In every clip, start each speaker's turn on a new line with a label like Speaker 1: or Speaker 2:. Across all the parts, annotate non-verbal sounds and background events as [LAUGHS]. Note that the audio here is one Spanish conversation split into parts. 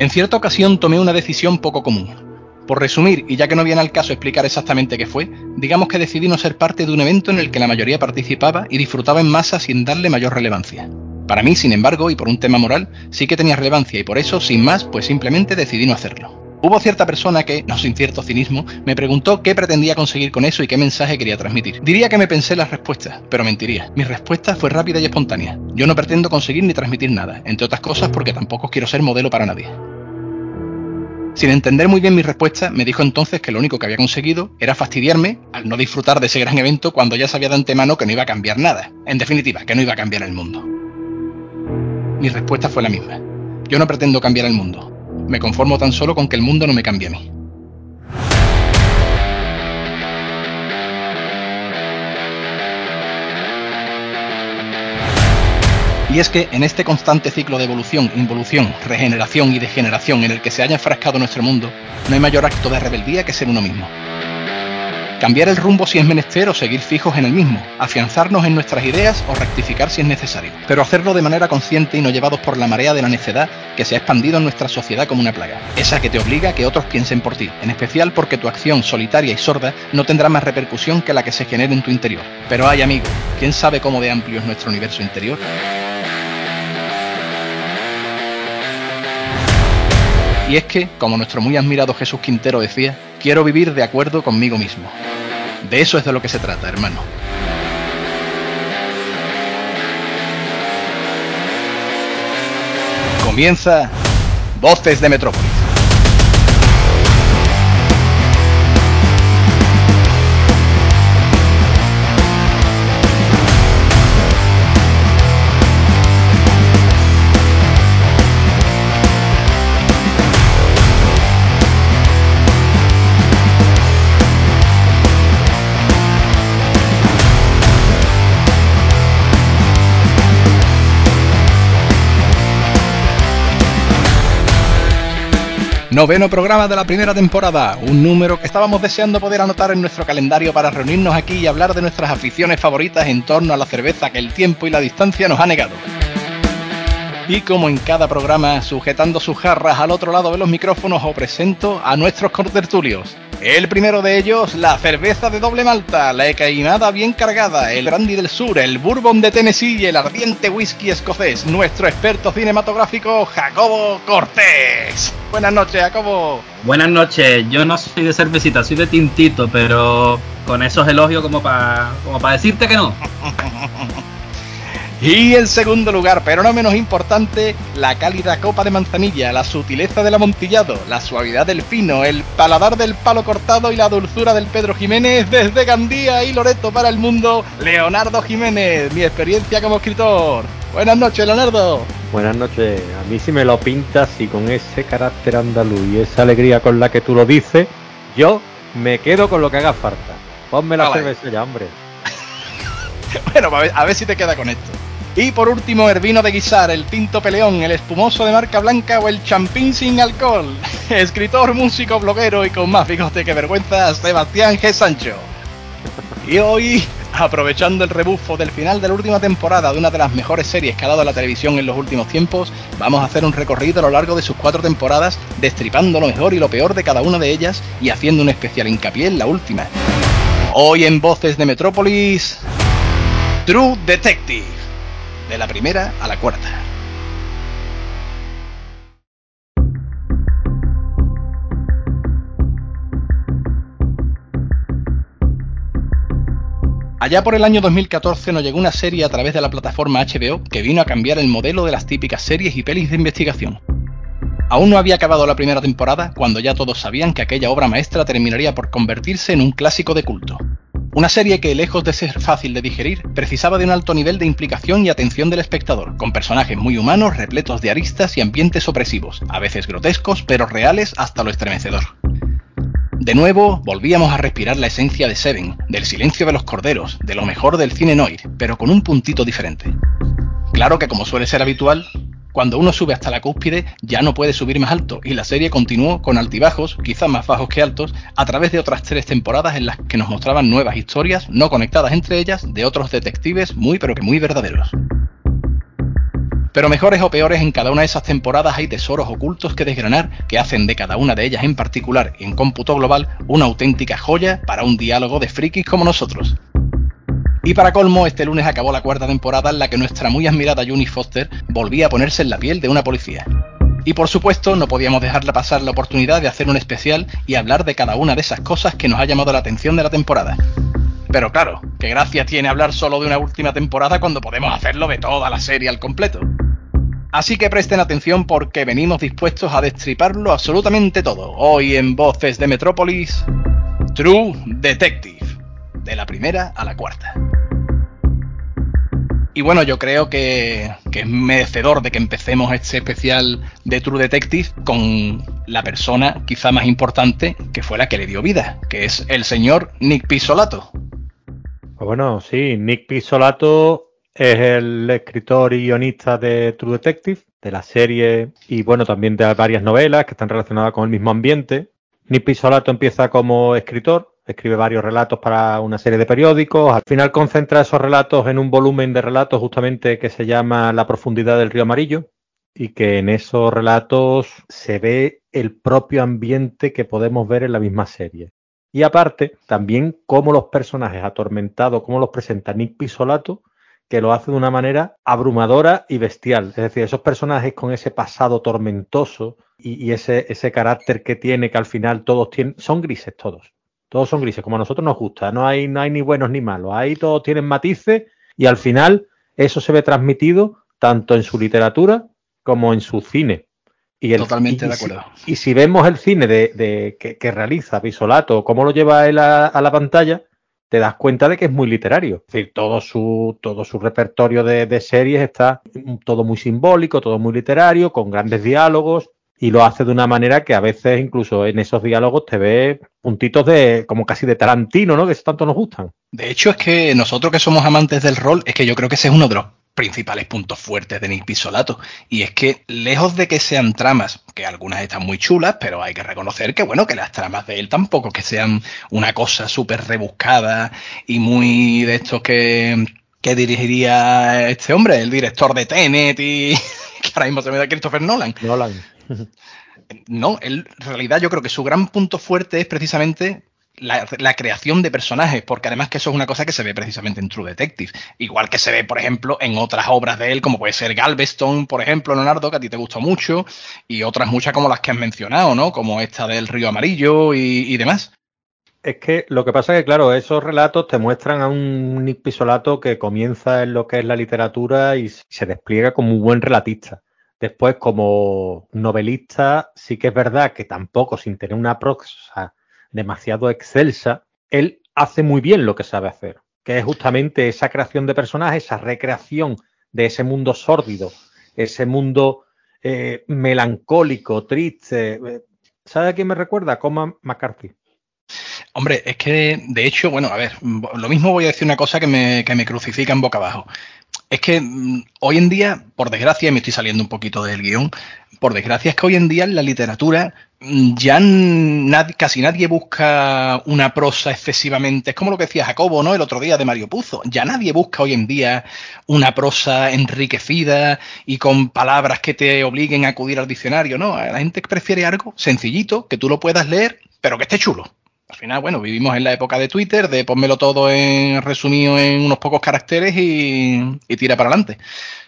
Speaker 1: En cierta ocasión tomé una decisión poco común. Por resumir, y ya que no viene al caso explicar exactamente qué fue, digamos que decidí no ser parte de un evento en el que la mayoría participaba y disfrutaba en masa sin darle mayor relevancia. Para mí, sin embargo, y por un tema moral, sí que tenía relevancia y por eso, sin más, pues simplemente decidí no hacerlo. Hubo cierta persona que, no sin cierto cinismo, me preguntó qué pretendía conseguir con eso y qué mensaje quería transmitir. Diría que me pensé las respuestas, pero mentiría. Mi respuesta fue rápida y espontánea. Yo no pretendo conseguir ni transmitir nada, entre otras cosas porque tampoco quiero ser modelo para nadie. Sin entender muy bien mi respuesta, me dijo entonces que lo único que había conseguido era fastidiarme al no disfrutar de ese gran evento cuando ya sabía de antemano que no iba a cambiar nada. En definitiva, que no iba a cambiar el mundo. Mi respuesta fue la misma. Yo no pretendo cambiar el mundo. Me conformo tan solo con que el mundo no me cambie a mí. Y es que en este constante ciclo de evolución, involución, regeneración y degeneración en el que se haya enfrascado nuestro mundo, no hay mayor acto de rebeldía que ser uno mismo. Cambiar el rumbo si es menester o seguir fijos en el mismo, afianzarnos en nuestras ideas o rectificar si es necesario, pero hacerlo de manera consciente y no llevados por la marea de la necedad que se ha expandido en nuestra sociedad como una plaga, esa que te obliga a que otros piensen por ti, en especial porque tu acción solitaria y sorda no tendrá más repercusión que la que se genere en tu interior. Pero hay amigo, ¿quién sabe cómo de amplio es nuestro universo interior? Y es que, como nuestro muy admirado Jesús Quintero decía, quiero vivir de acuerdo conmigo mismo. De eso es de lo que se trata, hermano. Comienza Voces de Metrópolis. Noveno programa de la primera temporada, un número que estábamos deseando poder anotar en nuestro calendario para reunirnos aquí y hablar de nuestras aficiones favoritas en torno a la cerveza que el tiempo y la distancia nos ha negado. Y como en cada programa, sujetando sus jarras al otro lado de los micrófonos, os presento a nuestros contertulios. El primero de ellos, la cerveza de doble malta, la ecainada bien cargada, el brandy del sur, el bourbon de Tennessee y el ardiente whisky escocés, nuestro experto cinematográfico Jacobo Cortés. Buenas noches, Jacobo.
Speaker 2: Buenas noches, yo no soy de cervecita, soy de tintito, pero con esos elogios como para como para decirte que no. [LAUGHS]
Speaker 1: Y en segundo lugar, pero no menos importante, la cálida copa de manzanilla, la sutileza del amontillado, la suavidad del pino, el paladar del palo cortado y la dulzura del Pedro Jiménez desde Gandía y Loreto para el mundo, Leonardo Jiménez, mi experiencia como escritor. Buenas noches, Leonardo.
Speaker 3: Buenas noches. A mí si me lo pintas y con ese carácter andaluz y esa alegría con la que tú lo dices, yo me quedo con lo que haga falta. Ponme la cerveza ya, hombre. [LAUGHS]
Speaker 1: bueno, a ver, a ver si te queda con esto. Y por último, el vino de guisar, el tinto peleón, el espumoso de marca blanca o el champín sin alcohol. [LAUGHS] Escritor, músico, bloguero y con más bigote que vergüenza, Sebastián G. Sancho. Y hoy, aprovechando el rebufo del final de la última temporada de una de las mejores series que ha dado la televisión en los últimos tiempos, vamos a hacer un recorrido a lo largo de sus cuatro temporadas, destripando lo mejor y lo peor de cada una de ellas y haciendo un especial hincapié en la última. Hoy en Voces de Metrópolis, True Detective de la primera a la cuarta. Allá por el año 2014 nos llegó una serie a través de la plataforma HBO que vino a cambiar el modelo de las típicas series y pelis de investigación. Aún no había acabado la primera temporada cuando ya todos sabían que aquella obra maestra terminaría por convertirse en un clásico de culto. Una serie que, lejos de ser fácil de digerir, precisaba de un alto nivel de implicación y atención del espectador, con personajes muy humanos, repletos de aristas y ambientes opresivos, a veces grotescos, pero reales hasta lo estremecedor. De nuevo, volvíamos a respirar la esencia de Seven, del silencio de los corderos, de lo mejor del cine noir, pero con un puntito diferente. Claro que como suele ser habitual, cuando uno sube hasta la cúspide ya no puede subir más alto y la serie continuó con altibajos, quizás más bajos que altos, a través de otras tres temporadas en las que nos mostraban nuevas historias no conectadas entre ellas de otros detectives muy pero que muy verdaderos. Pero mejores o peores, en cada una de esas temporadas hay tesoros ocultos que desgranar que hacen de cada una de ellas en particular en cómputo global una auténtica joya para un diálogo de frikis como nosotros. Y para colmo, este lunes acabó la cuarta temporada en la que nuestra muy admirada Juni Foster volvía a ponerse en la piel de una policía. Y por supuesto, no podíamos dejarle pasar la oportunidad de hacer un especial y hablar de cada una de esas cosas que nos ha llamado la atención de la temporada. Pero claro, ¿qué gracia tiene hablar solo de una última temporada cuando podemos hacerlo de toda la serie al completo? Así que presten atención porque venimos dispuestos a destriparlo absolutamente todo. Hoy en Voces de Metrópolis, True Detective, de la primera a la cuarta. Y bueno, yo creo que, es merecedor de que empecemos este especial de True Detective con la persona quizá más importante que fue la que le dio vida, que es el señor Nick Pisolato.
Speaker 3: Pues bueno, sí, Nick Pisolato es el escritor y guionista de True Detective, de la serie y bueno, también de varias novelas que están relacionadas con el mismo ambiente. Nick Pisolato empieza como escritor, escribe varios relatos para una serie de periódicos, al final concentra esos relatos en un volumen de relatos justamente que se llama La profundidad del río amarillo y que en esos relatos se ve el propio ambiente que podemos ver en la misma serie. Y aparte, también cómo los personajes atormentados, cómo los presenta Nick Pisolato, que lo hace de una manera abrumadora y bestial. Es decir, esos personajes con ese pasado tormentoso y, ese, ese carácter que tiene, que al final todos tienen, son grises todos. Todos son grises, como a nosotros nos gusta. No hay, no hay ni buenos ni malos. Ahí todos tienen matices y al final eso se ve transmitido tanto en su literatura como en su cine.
Speaker 1: Y Totalmente de acuerdo.
Speaker 3: y si vemos el cine de, que, realiza Bisolato, cómo lo lleva él a, la pantalla, te das cuenta de que es muy literario. Es decir, todo su, todo su repertorio de, series está todo muy simbólico, todo muy literario, con grandes diálogos, y lo hace de una manera que a veces incluso en esos diálogos te ve puntitos de como casi de Tarantino, ¿no? Que tanto nos gustan.
Speaker 1: De hecho, es que nosotros que somos amantes del rol, es que yo creo que ese es uno de los principales puntos fuertes de Nick Pisolato. Y es que, lejos de que sean tramas, que algunas están muy chulas, pero hay que reconocer que, bueno, que las tramas de él tampoco que sean una cosa súper rebuscada y muy de estos que, que dirigiría este hombre, el director de Tenet y [LAUGHS] que ahora mismo se me da Christopher Nolan.
Speaker 3: Nolan.
Speaker 1: No, él, en realidad yo creo que su gran punto fuerte es precisamente la, creación de personajes, porque además que eso es una cosa que se ve precisamente en True Detective, igual que se ve, por ejemplo, en otras obras de él, como puede ser Galveston, por ejemplo, Leonardo, que a ti te gustó mucho, y otras muchas como las que has mencionado, ¿no? Como esta del Río Amarillo y, demás.
Speaker 3: Es que lo que pasa es que, claro, esos relatos te muestran a un Nick que comienza en lo que es la literatura y se despliega como un buen relatista. Después, como novelista, sí que es verdad que tampoco, sin tener una prosa demasiado excelsa, él hace muy bien lo que sabe hacer, que es justamente esa creación de personajes, esa recreación de ese mundo sórdido, ese mundo eh, melancólico, triste. ¿Sabe a quién me recuerda? Coma McCarthy.
Speaker 1: Hombre, es que de hecho, bueno, a ver, lo mismo voy a decir una cosa que me, que me crucifica en boca abajo. Es que mm, hoy en día, por desgracia, y me estoy saliendo un poquito del guion, por desgracia es que hoy en día en la literatura mm, ya casi nadie busca una prosa excesivamente. Es como lo que decía Jacobo, ¿no? El otro día de Mario Puzo. Ya nadie busca hoy en día una prosa enriquecida y con palabras que te obliguen a acudir al diccionario, ¿no? La gente prefiere algo sencillito, que tú lo puedas leer, pero que esté chulo al final, bueno, vivimos en la época de Twitter, de ponmelo todo en resumido en unos pocos caracteres y, tira para adelante.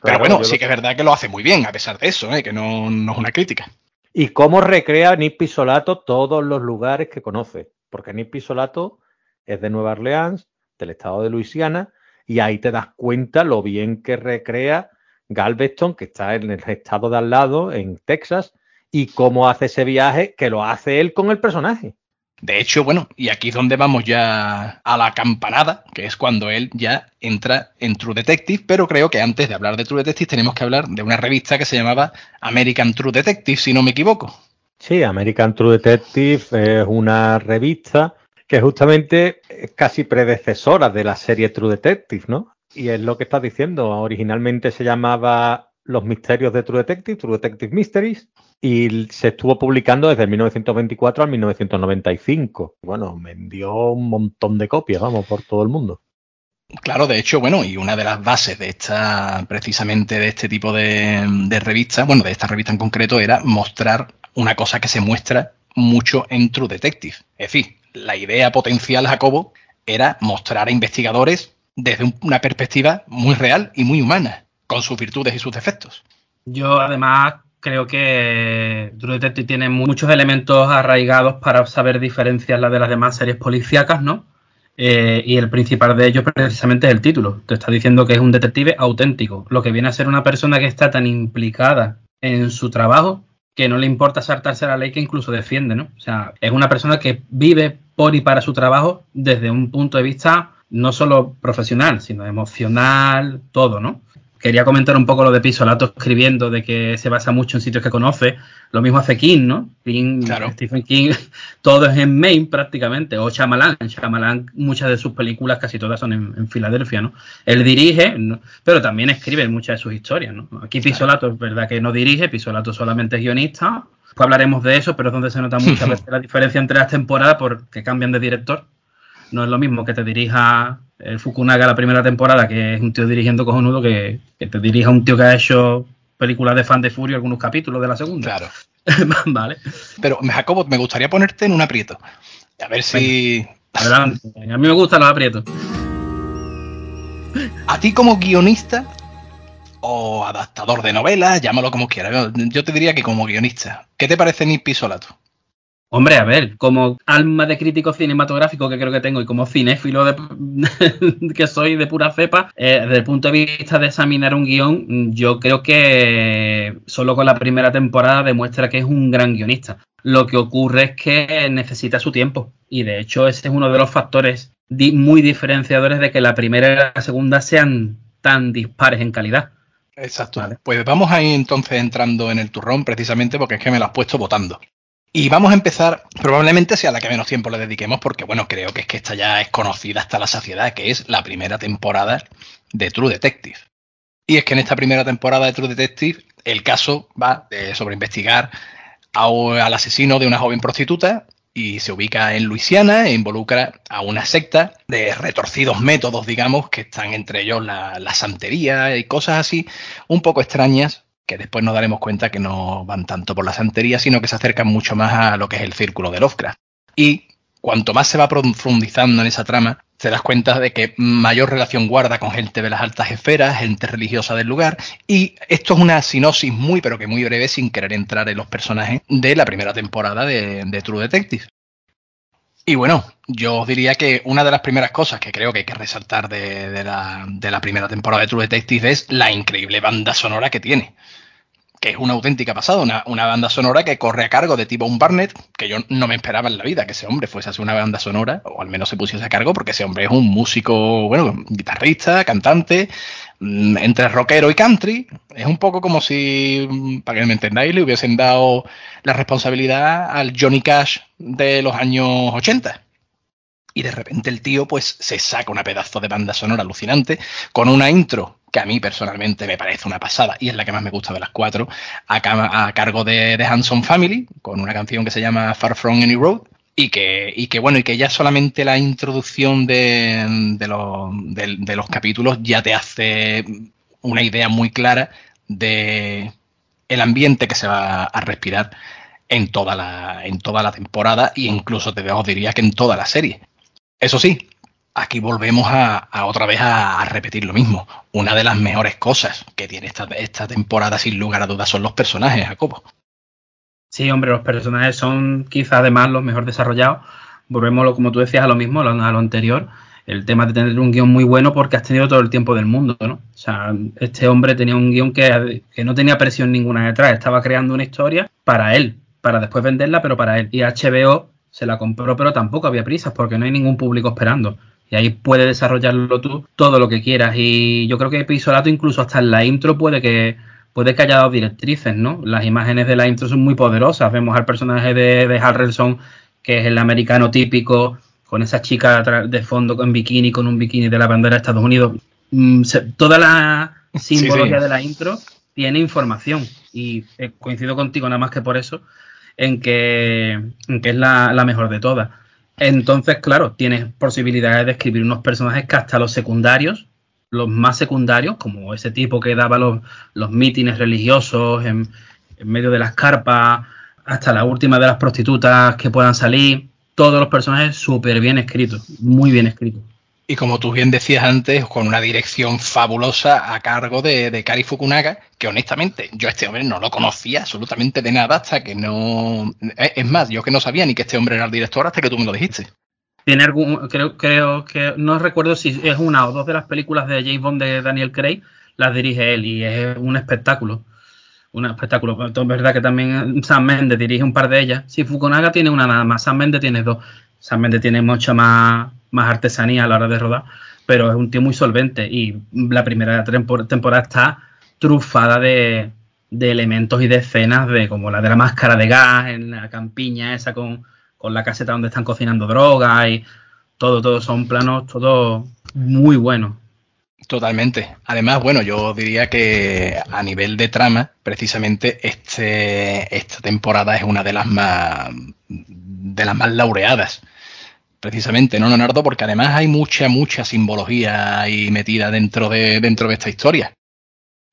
Speaker 1: Pero bueno, sí que es verdad que lo hace muy bien, a pesar de eso, ¿eh? que no, es una crítica.
Speaker 3: ¿Y cómo recrea Nick Pisolato todos los lugares que conoce? Porque Nick Pisolato es de Nueva Orleans, del estado de Luisiana, y ahí te das cuenta lo bien que recrea Galveston, que está en el estado de al lado, en Texas, y cómo hace ese viaje que lo hace él con el personaje.
Speaker 1: De hecho, bueno, y aquí es donde vamos ya a la campanada, que es cuando él ya entra en True Detective, pero creo que antes de hablar de True Detective tenemos que hablar de una revista que se llamaba American True Detective, si no me equivoco.
Speaker 3: Sí, American True Detective es una revista que justamente es casi predecesora de la serie True Detective, ¿no? Y es lo que estás diciendo, originalmente se llamaba Los Misterios de True Detective, True Detective Mysteries, y se estuvo publicando desde 1924 al 1995. Bueno, vendió un montón de copias, vamos, por todo el mundo.
Speaker 1: Claro, de hecho, bueno, y una de las bases de esta, precisamente de este tipo de, de revistas, bueno, de esta revista en concreto, era mostrar una cosa que se muestra mucho en True Detective. Es decir, la idea potencial, Jacobo, era mostrar a investigadores desde una perspectiva muy real y muy humana, con sus virtudes y sus defectos.
Speaker 2: Yo además creo que True Detective tiene muchos elementos arraigados para saber diferenciar la de las demás series policíacas, ¿no? Eh, y el principal de ellos precisamente es el título. Te está diciendo que es un detective auténtico, lo que viene a ser una persona que está tan implicada en su trabajo que no le importa saltarse la ley que incluso defiende, ¿no? O sea, es una persona que vive por y para su trabajo desde un punto de vista no solo profesional, sino emocional, todo, ¿no? Quería comentar un poco lo de Pisolato escribiendo de que se basa mucho en sitios que conoce. Lo mismo hace King, ¿no? King, Stephen King, [LAUGHS] todo es en Maine prácticamente, o Shyamalan. Shyamalan, muchas de sus películas, casi todas son en, Filadelfia, ¿no? Él dirige, pero también escribe muchas de sus historias, ¿no? Aquí Pisolato es verdad que no dirige, Pisolato solamente es guionista. Pues hablaremos de eso, pero es donde se nota muchas [LAUGHS] veces la diferencia entre las temporadas porque cambian de director. No es lo mismo que te dirija el Fukunaga la primera temporada, que es un tío dirigiendo cojonudo, que, que te dirija un tío que ha hecho películas de fan de Furio algunos capítulos de la segunda.
Speaker 1: Claro. [LAUGHS] vale. Pero, Jacobo, me gustaría ponerte en un aprieto. A ver si.
Speaker 2: Adelante. A mí me gustan los aprietos.
Speaker 1: A ti como guionista o adaptador de novelas, llámalo como quieras. Yo te diría que como guionista. ¿Qué te parece Nick Pisolato?
Speaker 2: Hombre, a ver, como alma de crítico cinematográfico que creo que tengo y como cinéfilo de, [LAUGHS] que soy de pura cepa, eh, desde el punto de vista de examinar un guion, yo creo que solo con la primera temporada demuestra que es un gran guionista. Lo que ocurre es que necesita su tiempo y de hecho ese es uno de los factores muy diferenciadores de que la primera y la segunda sean tan dispares en calidad.
Speaker 1: Exacto. Pues vamos ahí entonces entrando en el turrón precisamente porque es que me lo has puesto votando. Y vamos a empezar, probablemente sea la que menos tiempo le dediquemos, porque bueno, creo que es que esta ya es conocida hasta la saciedad, que es la primera temporada de True Detective. Y es que en esta primera temporada de True Detective, el caso va sobre investigar al asesino de una joven prostituta y se ubica en Luisiana e involucra a una secta de retorcidos métodos, digamos, que están entre ellos la, la santería y cosas así, un poco extrañas, que después nos daremos cuenta que no van tanto por la santería, sino que se acercan mucho más a lo que es el círculo de Lovecraft. Y cuanto más se va profundizando en esa trama, te das cuenta de que mayor relación guarda con gente de las altas esferas, gente religiosa del lugar, y esto es una sinosis muy, pero que muy breve, sin querer entrar en los personajes de la primera temporada de, True Detective. Y bueno, yo os diría que una de las primeras cosas que creo que hay que resaltar de, la, de la primera temporada de True Detective es la increíble banda sonora que tiene que es una auténtica pasada, una, banda sonora que corre a cargo de T-Bone Barnett, que yo no me esperaba en la vida que ese hombre fuese a hacer una banda sonora, o al menos se pusiese a cargo, porque ese hombre es un músico, bueno, guitarrista, cantante, mm, entre rockero y country. Es un poco como si, mm, para que me entendáis, le hubiesen dado la responsabilidad al Johnny Cash de los años 80. Y de repente el tío pues se saca una pedazo de banda sonora alucinante con una intro que a mí personalmente me parece una pasada y es la que más me gusta de las cuatro, a, cargo de, de Hanson Family, con una canción que se llama Far From Any Road. Y que, y que bueno, y que ya solamente la introducción de, de, los, capítulos ya te hace una idea muy clara de el ambiente que se va a respirar en toda la, en toda la temporada e incluso te os diría que en toda la serie. Eso sí, aquí volvemos a, otra vez a, repetir lo mismo. Una de las mejores cosas que tiene esta, esta temporada, sin lugar a dudas, son los personajes, Jacobo.
Speaker 2: Sí, hombre, los personajes son quizás además los mejor desarrollados. Volvemos, como tú decías, a lo mismo, a lo, anterior. El tema de tener un guion muy bueno porque has tenido todo el tiempo del mundo, ¿no? O sea, este hombre tenía un guion que, que no tenía presión ninguna detrás. Estaba creando una historia para él, para después venderla, pero para él. Y HBO se la compró, pero tampoco había prisas porque no hay ningún público esperando. Y ahí puedes desarrollarlo tú todo lo que quieras. Y yo creo que Pisolato incluso hasta en la intro puede que puede que haya dado directrices, ¿no? Las imágenes de la intro son muy poderosas. Vemos al personaje de, de Harrelson, que es el americano típico, con esa chica de fondo en bikini, con un bikini de la bandera de Estados Unidos. Mm, toda la simbología de la intro tiene información. Y eh, coincido contigo nada más que por eso, en que, en que es la, la mejor de todas. Entonces, claro, tienes posibilidades de escribir unos personajes que hasta los secundarios, los más secundarios, como ese tipo que daba los, mítines religiosos en, en medio de las carpas, hasta la última de las prostitutas que puedan salir, todos los personajes súper bien escritos, muy bien escritos.
Speaker 1: Y como tú bien decías antes, con una dirección fabulosa a cargo de, de Fukunaga, que honestamente yo a este hombre no lo conocía absolutamente de nada hasta que no... Es más, yo que no sabía ni que este hombre era el director hasta que tú me lo dijiste.
Speaker 2: Tiene algún, creo, creo que, no recuerdo si es una o dos de las películas de James Bond de Daniel Craig, las dirige él y es un espectáculo. Un espectáculo. Es verdad que también Sam Mendes dirige un par de ellas. Si Fukunaga tiene una nada más, Sam Mendes tiene dos. Sam Mendes tiene mucha más, más artesanía a la hora de rodar, pero es un tío muy solvente y la primera temporada está trufada de, elementos y de escenas de como la de la máscara de gas en la campiña esa con, la caseta donde están cocinando droga y todo, todo son planos, todo muy buenos.
Speaker 1: Totalmente. Además, bueno, yo diría que a nivel de trama, precisamente este, esta temporada es una de las más de las más laureadas. Precisamente, ¿no, Leonardo? Porque además hay mucha, mucha simbología ahí metida dentro de, dentro de esta historia.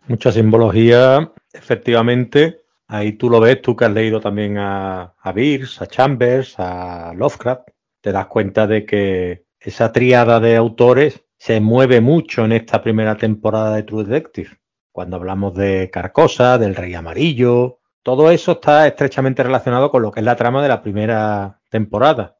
Speaker 3: Mucha simbología, efectivamente. Ahí tú lo ves, tú que has leído también a, a a Chambers, a Lovecraft, te das cuenta de que esa triada de autores se mueve mucho en esta primera temporada de True Detective. Cuando hablamos de Carcosa, del Rey Amarillo, todo eso está estrechamente relacionado con lo que es la trama de la primera temporada.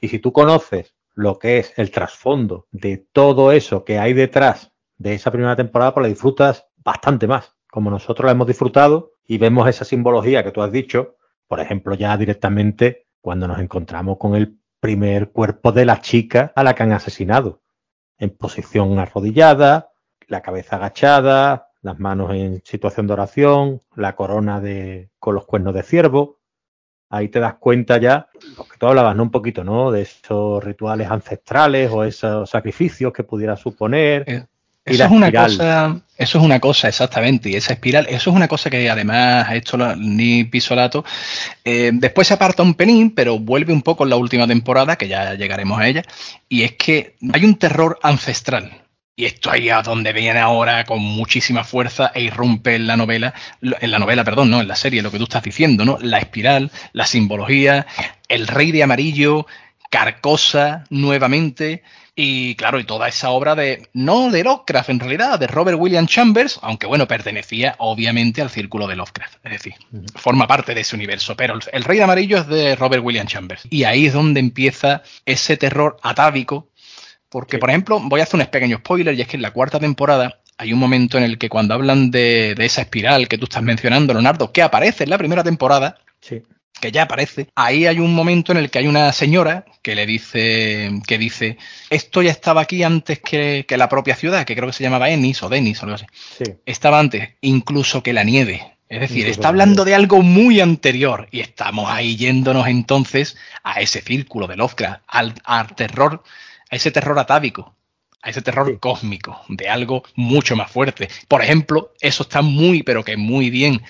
Speaker 3: Y si tú conoces lo que es el trasfondo de todo eso que hay detrás de esa primera temporada, pues la disfrutas bastante más, como nosotros la hemos disfrutado y vemos esa simbología que tú has dicho, por ejemplo, ya directamente cuando nos encontramos con el primer cuerpo de la chica a la que han asesinado en posición arrodillada, la cabeza agachada, las manos en situación de oración, la corona de, con los cuernos de ciervo. Ahí te das cuenta ya, lo que tú hablabas, ¿no? Un poquito, ¿no? De esos rituales ancestrales o esos sacrificios que pudiera suponer.
Speaker 1: Eh, eso es una cosa, eso es una cosa, exactamente, y esa espiral, eso es una cosa que además ha hecho ni Pisolato. Eh, después se aparta un pelín, pero vuelve un poco en la última temporada, que ya llegaremos a ella, y es que hay un terror ancestral. Y esto ahí a donde viene ahora con muchísima fuerza e irrumpe en la novela, en la novela, perdón, no, en la serie, lo que tú estás diciendo, ¿no? La espiral, la simbología, el rey de amarillo, Carcosa nuevamente. Y claro, y toda esa obra de, no de Lovecraft en realidad, de Robert William Chambers, aunque bueno, pertenecía obviamente al círculo de Lovecraft, es decir, forma parte de ese universo, pero el Rey de Amarillo es de Robert William Chambers. Y ahí es donde empieza ese terror atávico, porque sí. por ejemplo, voy a hacer un pequeño spoiler, y es que en la cuarta temporada hay un momento en el que cuando hablan de, de esa espiral que tú estás mencionando, Leonardo, que aparece en la primera temporada,
Speaker 3: sí
Speaker 1: que ya aparece, ahí hay un momento en el que hay una señora que le dice, que dice, esto ya estaba aquí antes que, que la propia ciudad, que creo que se llamaba Ennis o Denis o algo así.
Speaker 3: Sí.
Speaker 1: Estaba antes, incluso que la nieve. Es decir, está hablando de algo muy anterior y estamos ahí yéndonos entonces a ese círculo de Lovecraft, al, al terror, a ese terror atávico, a ese terror sí. cósmico, de algo mucho más fuerte. Por ejemplo, eso está muy, pero que muy bien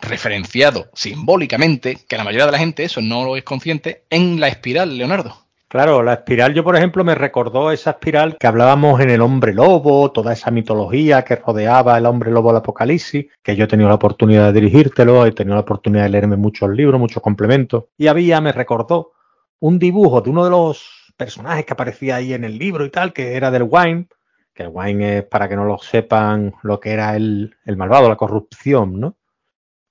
Speaker 1: referenciado simbólicamente, que la mayoría de la gente eso no lo es consciente, en la espiral, Leonardo.
Speaker 3: Claro, la espiral yo, por ejemplo, me recordó esa espiral que hablábamos en el hombre lobo, toda esa mitología que rodeaba el hombre lobo del apocalipsis, que yo he tenido la oportunidad de dirigírtelo, he tenido la oportunidad de leerme muchos libros, muchos complementos, y había, me recordó, un dibujo de uno de los personajes que aparecía ahí en el libro y tal, que era del Wine, que el Wine es, para que no lo sepan, lo que era el, el malvado, la corrupción, ¿no?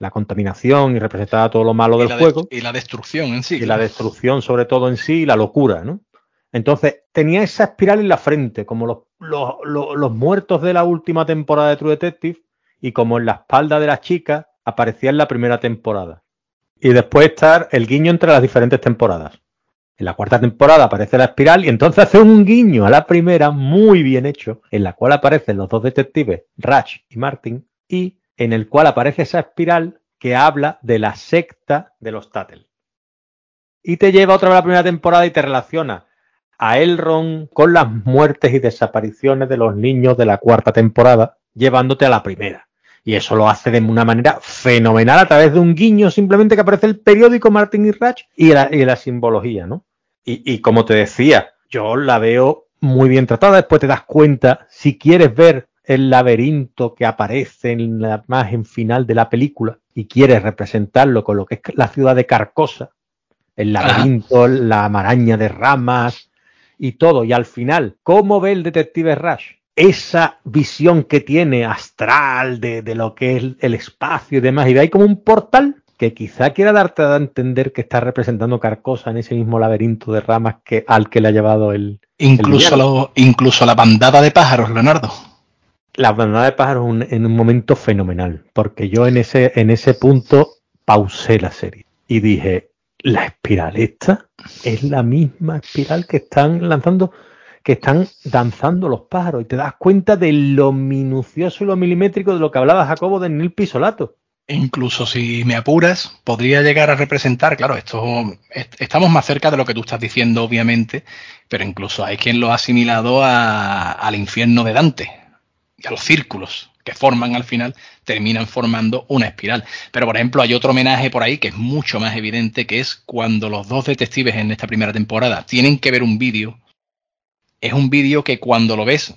Speaker 3: la contaminación y representaba todo lo malo del juego.
Speaker 1: Y la destrucción en sí.
Speaker 3: Y la destrucción sobre todo en sí y la locura, ¿no? Entonces, tenía esa espiral en la frente, como los, los, los, los, muertos de la última temporada de True Detective y como en la espalda de la chica aparecía en la primera temporada. Y después estar el guiño entre las diferentes temporadas. En la cuarta temporada aparece la espiral y entonces hace un guiño a la primera muy bien hecho, en la cual aparecen los dos detectives, Ratch y Martin, y en el cual aparece esa espiral que habla de la secta de los Tattel. Y te lleva otra vez a la primera temporada y te relaciona a Elrond con las muertes y desapariciones de los niños de la cuarta temporada, llevándote a la primera. Y eso lo hace de una manera fenomenal a través de un guiño simplemente que aparece el periódico Martin y Ratch y la, y la simbología, ¿no? Y, como te decía, yo la veo muy bien tratada. Después te das cuenta, si quieres ver el laberinto que aparece en la imagen final de la película y quieres representarlo con lo que es la ciudad de Carcosa, el laberinto, la maraña de ramas y todo, y al final, ¿cómo ve el detective Rush? Esa visión que tiene astral de, de lo que es el espacio y demás, y ve ahí como un portal que quizá quiera darte a entender que está representando Carcosa en ese mismo laberinto de ramas que, al que le ha llevado el.
Speaker 1: Incluso, incluso la bandada de pájaros, Leonardo.
Speaker 3: La bandada de pájaros en un momento fenomenal, porque yo en ese, en ese punto pausé la serie y dije, la espiral esta es la misma espiral que están lanzando, que están danzando los pájaros, y te das cuenta de lo minucioso y lo milimétrico de lo que hablaba Jacobo de Nil Pisolato
Speaker 1: Incluso si me apuras, podría llegar a representar, claro, esto estamos más cerca de lo que tú estás diciendo, obviamente, pero incluso hay quien lo ha asimilado al infierno de Dante y a los círculos que forman al final, terminan formando una espiral. Pero, por ejemplo, hay otro homenaje por ahí que es mucho más evidente, que es cuando los dos detectives en esta primera temporada tienen que ver un vídeo. Es un vídeo que cuando lo ves,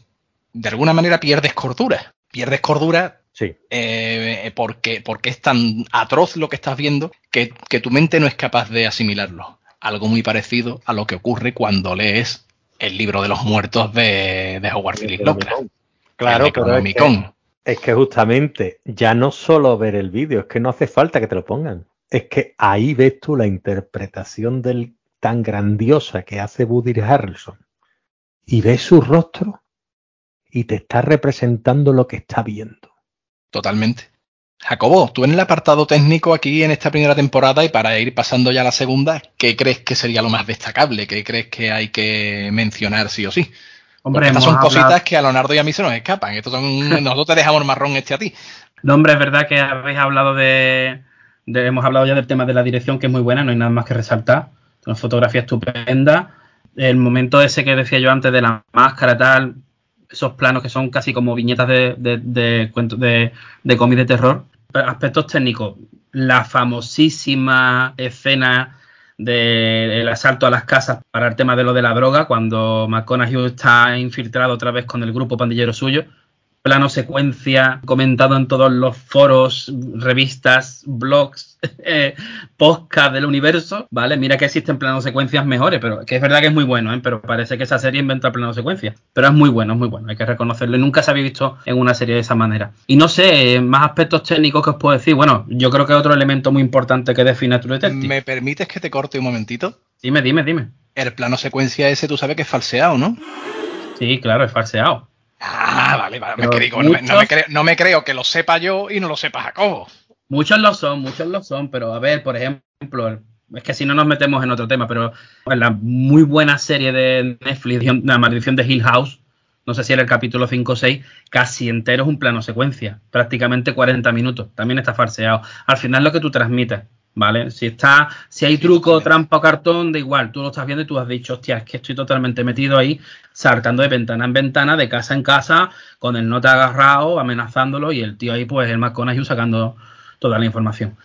Speaker 1: de alguna manera pierdes cordura. Pierdes cordura
Speaker 3: Sí.
Speaker 1: Eh, porque, porque es tan atroz lo que estás viendo que, tu mente no es capaz de asimilarlo. Algo muy parecido a lo que ocurre cuando lees el libro de los muertos de, de Howard Phillips Lovecraft.
Speaker 3: Claro, pero es que, es que justamente ya no solo ver el vídeo, es que no hace falta que te lo pongan. Es que ahí ves tú la interpretación del tan grandiosa que hace Woody Harrelson y ves su rostro y te está representando lo que está viendo.
Speaker 1: Totalmente. Jacobo, tú en el apartado técnico aquí en esta primera temporada y para ir pasando ya a la segunda, ¿qué crees que sería lo más destacable? ¿Qué crees que hay que mencionar sí o sí? Hombre, estas son cositas que a Leonardo y a mí se nos escapan. Estos son, [LAUGHS] nosotros te dejamos marrón este a ti.
Speaker 2: No, hombre, es verdad que habéis hablado de, Hemos hablado ya del tema de la dirección, que es muy buena, no hay nada más que resaltar. Una fotografía estupenda. El momento ese que decía yo antes de la máscara, tal, esos planos que son casi como viñetas de, de, de, de, de cómic de terror. Aspectos técnicos, la famosísima escena del asalto a las casas para el tema de lo de la droga, cuando McConaughey está infiltrado otra vez con el grupo pandillero suyo, plano secuencia comentado en todos los foros, revistas, blogs, [LAUGHS] eh, podcast del universo, ¿vale? Mira que existen planos secuencias mejores, pero que es verdad que es muy bueno, ¿eh? Pero parece que esa serie inventa plano secuencia. Pero es muy bueno, es muy bueno, hay que reconocerlo. Nunca se había visto en una serie de esa manera. Y no sé, más aspectos técnicos que os puedo decir. Bueno, yo creo que otro elemento muy importante que define a True Detective.
Speaker 1: ¿Me permites que te corte un momentito?
Speaker 2: Dime, dime, dime.
Speaker 1: El plano secuencia ese tú sabes que es falseado, ¿no?
Speaker 2: Sí, claro, es falseado.
Speaker 1: Ah, vale, vale. no, me creo, que lo sepa yo y no lo sepa Jacobo.
Speaker 2: Muchos lo son, muchos lo son, pero a ver, por ejemplo, es que si no nos metemos en otro tema, pero en la muy buena serie de Netflix, La maldición de Hill House, no sé si era el capítulo 5 o 6, casi entero es un plano secuencia, prácticamente 40 minutos, también está farseado. Al final lo que tú transmites, ¿vale? Si está, si hay truco, trampa o cartón, da igual, tú lo estás viendo y tú has dicho, hostia, es que estoy totalmente metido ahí, saltando de ventana en ventana, de casa en casa, con el nota agarrado, amenazándolo, y el tío ahí, pues, el McConaughey sacando toda la información.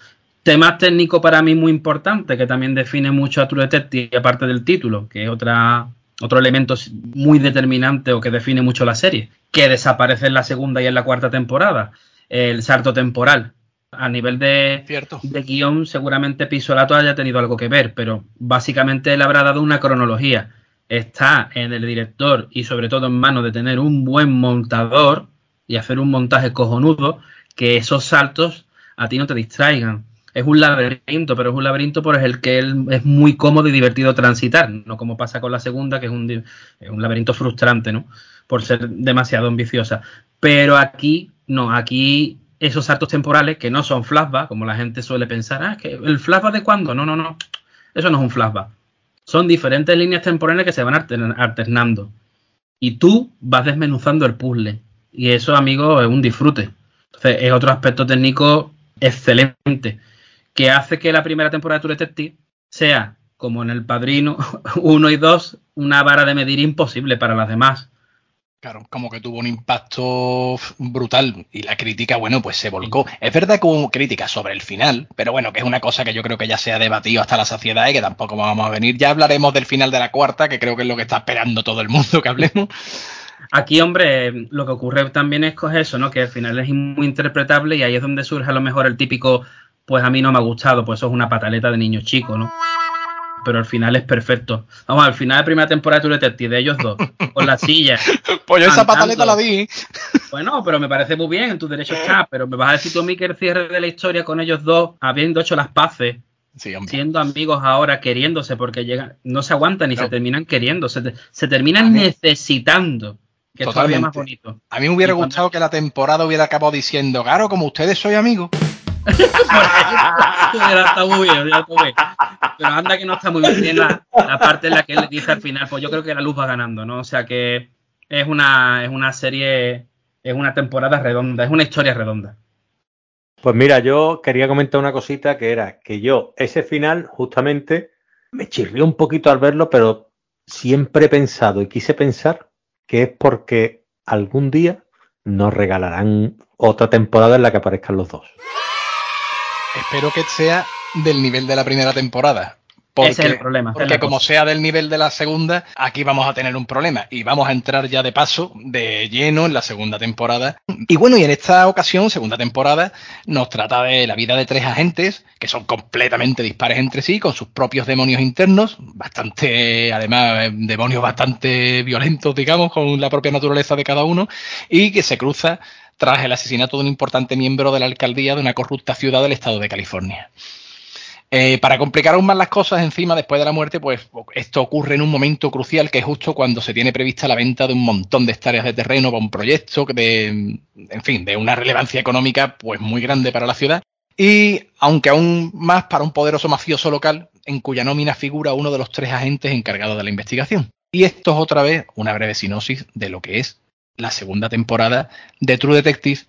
Speaker 2: Tema técnico para mí muy importante, que también define mucho a True Detective, aparte del título, que es otra, otro elemento muy determinante o que define mucho la serie, que desaparece en la segunda y en la cuarta temporada, el salto temporal a nivel de, de guion, seguramente Pisolato haya tenido algo que ver, pero básicamente él habrá dado una cronología. Está en el director y sobre todo en manos de tener un buen montador y hacer un montaje cojonudo, que esos saltos a ti no te distraigan. Es un laberinto, pero es un laberinto por el que él es muy cómodo y divertido transitar, no como pasa con la segunda, que es un, es un laberinto frustrante, ¿no? Por ser demasiado ambiciosa. Pero aquí, no, aquí esos saltos temporales que no son flashback, como la gente suele pensar, ah, que el flashback de cuándo, no, no, no, eso no es un flashback. Son diferentes líneas temporales que se van alternando. Y tú vas desmenuzando el puzzle. Y eso, amigo, es un disfrute. Entonces, es otro aspecto técnico excelente. Que hace que la primera temporada de True Detective sea, como en El Padrino [LAUGHS] 1 y 2, una vara de medir imposible para las demás.
Speaker 1: Claro, como que tuvo un impacto brutal y la crítica, bueno, pues se volcó. Es verdad que hubo crítica sobre el final, pero bueno, que es una cosa que yo creo que ya se ha debatido hasta la saciedad y que tampoco vamos a venir. Ya hablaremos del final de la cuarta, que creo que es lo que está esperando todo el mundo que hablemos.
Speaker 2: Aquí, hombre, lo que ocurre también es eso, ¿no? Que el final es muy interpretable y ahí es donde surge a lo mejor el típico, pues a mí no me ha gustado, pues eso es una pataleta de niño chico, ¿no? Pero al final es perfecto. Vamos, al final de primera temporada tú Detective, de ellos dos, con la silla. [LAUGHS]
Speaker 1: pues yo esa pataleta la vi.
Speaker 2: Bueno, pero me parece muy bien, en tu derecho está, pero me vas a decir tú a mí que el cierre de la historia con ellos dos, habiendo hecho las paces, siendo amigos ahora, queriéndose, porque llegan, no se aguantan y se terminan queriendo, se, se terminan necesitando. Que es todavía más bonito.
Speaker 1: A mí me hubiera gustado que la temporada hubiera acabado diciendo, claro, como ustedes soy amigos.
Speaker 2: Está muy bien, Pero anda que no está muy bien la, parte en la que él dice al final, pues yo creo que la luz va ganando, ¿no? O sea que es una, es una serie, es una temporada redonda, es una historia redonda.
Speaker 3: Pues mira, yo quería comentar una cosita que era que yo, ese final, justamente, me chirrió un poquito al verlo, pero siempre he pensado y quise pensar que es porque algún día nos regalarán otra temporada en la que aparezcan los dos.
Speaker 1: Espero que sea del nivel de la primera temporada.
Speaker 2: Porque, Ese es el problema.
Speaker 1: Porque como sea del nivel de la segunda, aquí vamos a tener un problema. Y vamos a entrar ya de paso, de lleno, en la segunda temporada. Y bueno, y en esta ocasión, segunda temporada, nos trata de la vida de tres agentes que son completamente dispares entre sí, con sus propios demonios internos, bastante, además, demonios bastante violentos, digamos, con la propia naturaleza de cada uno, y que se cruza tras el asesinato de un importante miembro de la alcaldía de una corrupta ciudad del estado de California. Eh, para complicar aún más las cosas, encima, después de la muerte, pues esto ocurre en un momento crucial, que es justo cuando se tiene prevista la venta de un montón de hectáreas de terreno para un proyecto de, en fin, de una relevancia económica pues muy grande para la ciudad. Y aunque aún más para un poderoso mafioso local, en cuya nómina figura uno de los tres agentes encargados de la investigación. Y esto es otra vez una breve sinopsis de lo que es la segunda temporada de True Detective,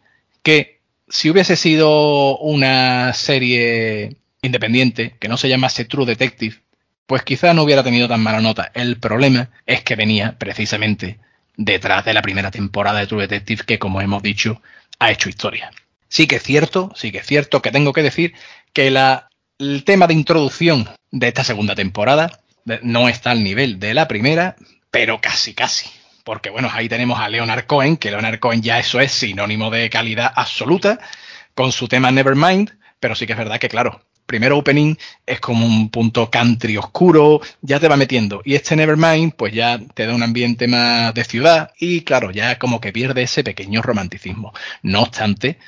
Speaker 1: que si hubiese sido una serie independiente que no se llamase True Detective, pues quizá no hubiera tenido tan mala nota. El problema es que venía precisamente detrás de la primera temporada de True Detective que, como hemos dicho, ha hecho historia. Sí que es cierto, sí que es cierto que tengo que decir que el tema de introducción de esta segunda temporada no está al nivel de la primera, pero casi, casi porque bueno, ahí tenemos a Leonard Cohen, que Leonard Cohen ya eso es sinónimo de calidad absoluta, con su tema Nevermind, pero sí que es verdad que claro, primero opening es como un punto country oscuro, ya te va metiendo, y este Nevermind pues ya te da un ambiente más de ciudad y claro, ya como que pierde ese pequeño romanticismo. No obstante,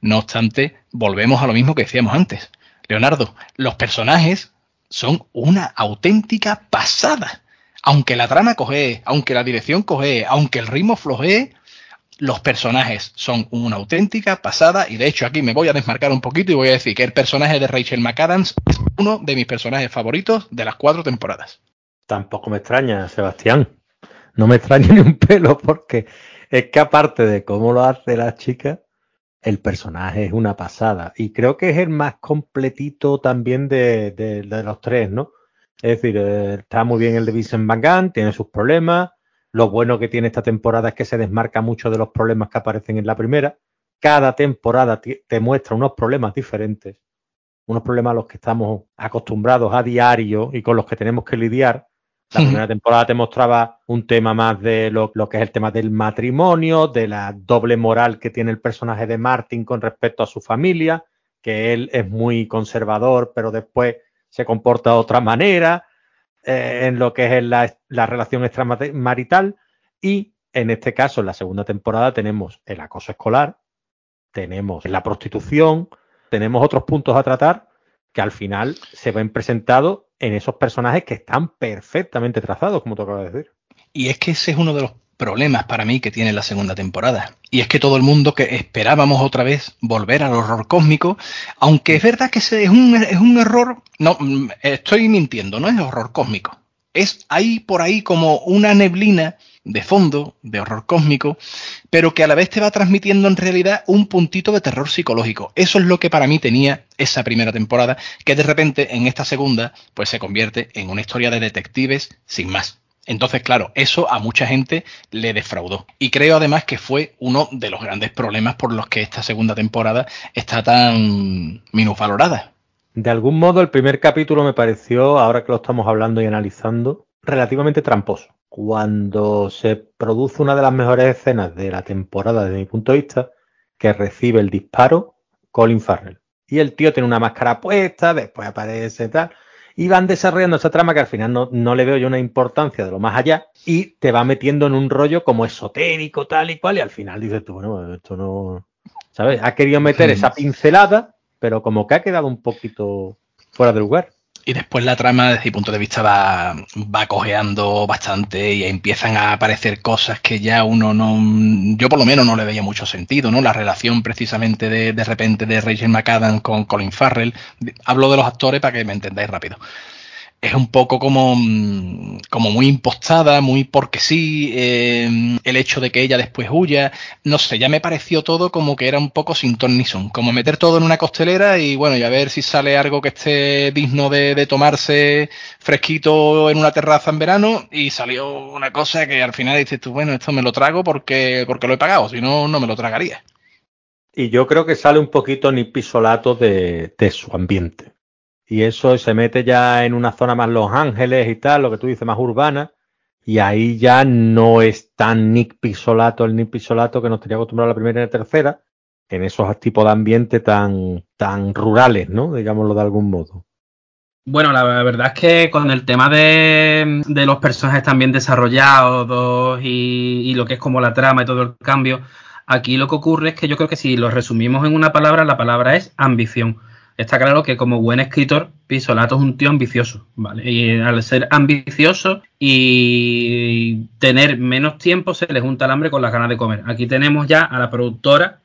Speaker 1: no obstante, volvemos a lo mismo que decíamos antes. Leonardo, los personajes son una auténtica pasada aunque la trama coge, aunque la dirección coge, aunque el ritmo flojee, los personajes son una auténtica pasada y de hecho aquí me voy a desmarcar un poquito y voy a decir que el personaje de Rachel McAdams es uno de mis personajes favoritos de las cuatro temporadas.
Speaker 3: Tampoco me extraña, Sebastián. No me extraña [LAUGHS] ni un pelo porque es que aparte de cómo lo hace la chica, el personaje es una pasada y creo que es el más completito también de, de los tres, ¿no? Es decir, eh, está muy bien el de Vincent Van tiene sus problemas. Lo bueno que tiene esta temporada es que se desmarca mucho de los problemas que aparecen en la primera. Cada temporada te muestra unos problemas diferentes, unos problemas a los que estamos acostumbrados a diario y con los que tenemos que lidiar. La primera temporada te mostraba un tema más de lo, lo, que es el tema del matrimonio, de la doble moral que tiene el personaje de Martin con respecto a su familia, que él es muy conservador, pero después se comporta de otra manera eh, en lo que es la, la relación extramarital y en este caso, en la segunda temporada, tenemos el acoso escolar, tenemos la prostitución, tenemos otros puntos a tratar que al final se ven presentados en esos personajes que están perfectamente trazados, como te acabo de decir.
Speaker 1: Y es que ese es uno de los problemas para mí que tiene la segunda temporada. Y es que todo el mundo que esperábamos otra vez volver al horror cósmico, aunque es verdad que es un, es un error, no, estoy mintiendo, no es horror cósmico. Es ahí por ahí como una neblina de fondo, de horror cósmico, pero que a la vez te va transmitiendo en realidad un puntito de terror psicológico. Eso es lo que para mí tenía esa primera temporada, que de repente en esta segunda pues se convierte en una historia de detectives sin más Entonces, claro, eso a mucha gente le defraudó. Y creo además que fue uno de los grandes problemas por los que esta segunda temporada está tan minusvalorada.
Speaker 3: De algún modo, el primer capítulo me pareció, ahora que lo estamos hablando y analizando, relativamente tramposo. Cuando se produce una de las mejores escenas de la temporada, desde mi punto de vista, que recibe el disparo Colin Farrell. Y el tío tiene una máscara puesta, después aparece tal. Y van desarrollando esa trama que al final no, no, le veo yo una importancia de lo más allá y te va metiendo en un rollo como esotérico, tal y cual. Y al final dices tú, bueno, esto no. ¿Sabes? Ha querido meter esa pincelada pero como que ha quedado un poquito fuera de lugar.
Speaker 1: Y después la trama, desde mi punto de vista, va, va cojeando bastante y empiezan a aparecer cosas que ya uno no. Yo, por lo menos, no le veía mucho sentido, ¿no? La relación precisamente de, de repente de Rachel McAdams con Colin Farrell. Hablo de los actores para que me entendáis rápido es un poco como, mm, como muy impostada, muy porque sí, eh, el hecho de que ella después huya, no sé, ya me pareció todo como que era un poco sin ton ni son, como meter todo en una costelera y bueno, y a ver si sale algo que esté digno de, de tomarse fresquito en una terraza en verano. Y salió una cosa que al final dices tú, bueno, esto me lo trago porque, porque lo he pagado, si no, no me lo tragaría.
Speaker 3: Y yo creo que sale un poquito ni pisolato de, de su ambiente y eso se mete ya en una zona más Los Ángeles y tal, lo que tú dices, más urbana, y ahí ya no es tan Nick Pisolato, el Nick Pisolato que nos tenía acostumbrado la primera y la tercera, en esos tipos de ambiente tan, tan rurales, ¿no? Digámoslo de algún modo.
Speaker 2: Bueno, la verdad es que con el tema de, de los personajes también desarrollados y, y, lo que es como la trama y todo el cambio, aquí lo que ocurre es que yo creo que si lo resumimos en una palabra, la palabra es ambición está claro que como buen escritor, Pisolato es un tío ambicioso, ¿vale? Y al ser ambicioso y tener menos tiempo, se le junta el hambre con las ganas de comer. Aquí tenemos ya a la productora,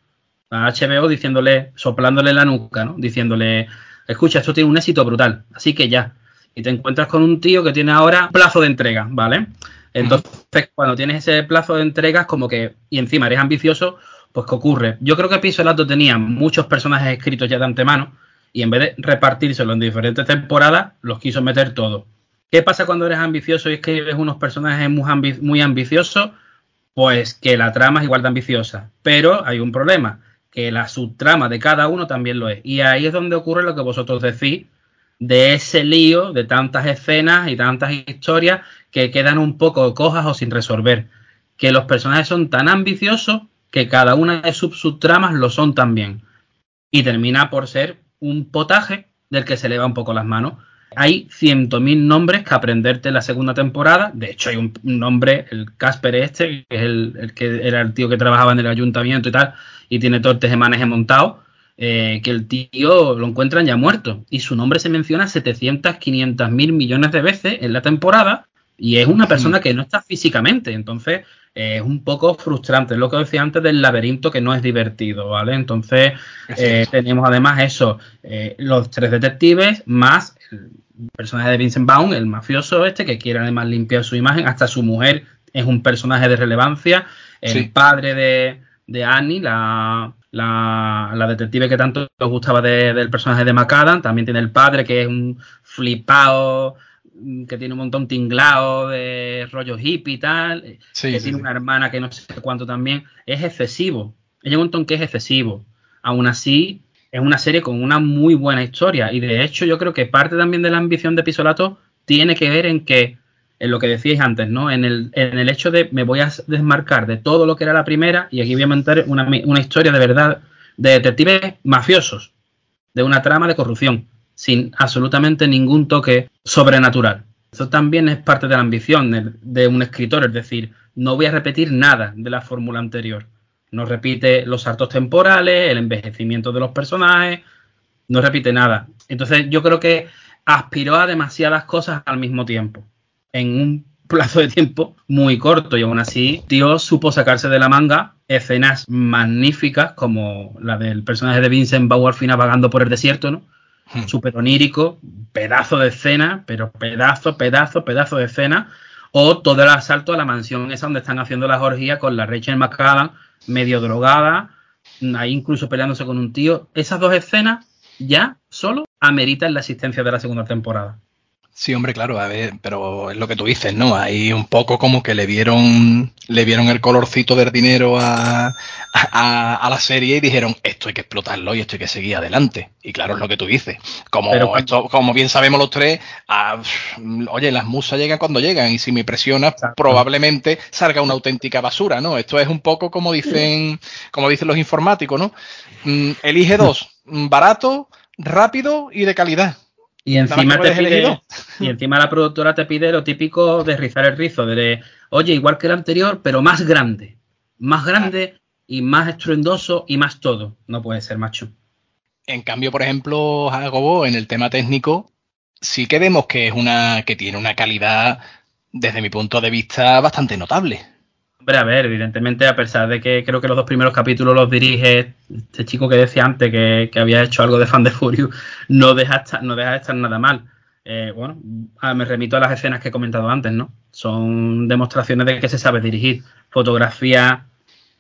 Speaker 2: a HBO, diciéndole, soplándole la nuca, ¿no? Diciéndole, escucha, esto tiene un éxito brutal, así que ya. Y te encuentras con un tío que tiene ahora plazo de entrega, ¿vale? Entonces, cuando tienes ese plazo de entregas, como que, y encima eres ambicioso, pues ¿qué ocurre? Yo creo que Pisolato tenía muchos personajes escritos ya de antemano, y en vez de repartírselo en diferentes temporadas, los quiso meter todos. ¿Qué pasa cuando eres ambicioso y escribes unos personajes muy, muy ambiciosos? Pues que la trama es igual de ambiciosa, pero hay un problema, que la subtrama de cada uno también lo es. Y ahí es donde ocurre lo que vosotros decís de ese lío de tantas escenas y tantas historias que quedan un poco cojas o sin resolver. Que los personajes son tan ambiciosos que cada una de sus subtramas lo son también. Y termina por ser un potaje del que se le va un poco las manos. Hay ciento mil nombres que aprenderte en la segunda temporada. De hecho, hay un, nombre, el Casper este, que es el, que era el tío que trabajaba en el ayuntamiento y tal, y tiene tortes de maneje montado, eh, que el tío lo encuentran ya muerto. Y su nombre se menciona 700, 500 mil millones de veces en la temporada, y es una persona que no está físicamente. Entonces, es un poco frustrante. Es lo que decía antes del laberinto que no es divertido, ¿vale? Entonces, eh, tenemos además eso, eh, los tres detectives más el personaje de Vincent Vaughn, el mafioso este, que quiere además limpiar su imagen, hasta su mujer es un personaje de relevancia, el padre de, de Annie, la, la, detective que tanto os gustaba del personaje de McAdam, también tiene el padre que es un flipado que tiene un montón tinglado de rollo hippie y tal, eh, que tiene una hermana que no sé cuánto también, es excesivo. Hay un montón que es excesivo. Aún así, es una serie con una muy buena historia. Y de hecho, yo creo que parte también de la ambición de Pisolato tiene que ver en que, en lo que decíais antes, ¿no? En el, en el hecho de me voy a desmarcar de todo lo que era la primera y aquí voy a montar una, una historia de verdad de detectives mafiosos, de una trama de corrupción sin absolutamente ningún toque sobrenatural. Eso también es parte de la ambición de, un escritor, es decir, no voy a repetir nada de la fórmula anterior. No repite los saltos temporales, el envejecimiento de los personajes, no repite nada. Entonces yo creo que aspiró a demasiadas cosas al mismo tiempo, en un plazo de tiempo muy corto y aún así Dios supo sacarse de la manga escenas magníficas como la del personaje de Vincent Bauer final vagando por el desierto, ¿no? Hmm. súper onírico, pedazo de escena, pero pedazo, pedazo, pedazo de escena, o todo el asalto a la mansión esa donde están haciendo las orgías con la Rachel McAdams medio drogada, ahí incluso peleándose con un tío. Esas dos escenas ya solo ameritan la existencia de la segunda temporada.
Speaker 1: Sí, hombre, claro, a ver, pero es lo que tú dices, ¿no? Hay un poco como que le vieron, le vieron el colorcito del dinero a, a, la serie y dijeron, esto hay que explotarlo y esto hay que seguir adelante. Y claro, es lo que tú dices. Como, esto, como bien sabemos los tres, oye, las musas llegan cuando llegan y si me presionas, probablemente salga una auténtica basura, ¿no? Esto es un poco como dicen, como dicen los informáticos, ¿no? Mm, elige dos, mm, barato, rápido y de calidad.
Speaker 2: Y encima te pide, y encima la productora te pide lo típico de rizar el rizo, de oye, igual que el anterior, pero más grande. Más grande y más estruendoso y más todo. No puede ser, macho.
Speaker 1: En cambio, por ejemplo, Jacobo, en el tema técnico, sí que vemos que es una, que tiene una calidad, desde mi punto de vista, bastante notable.
Speaker 2: Hombre, a ver, evidentemente, a pesar de que creo que los dos primeros capítulos los dirige este chico que decía antes que, había hecho algo de fan de Furious, no deja, no deja de estar nada mal. Eh, bueno, me remito a las escenas que he comentado antes, ¿no? Son demostraciones de que se sabe dirigir. Fotografía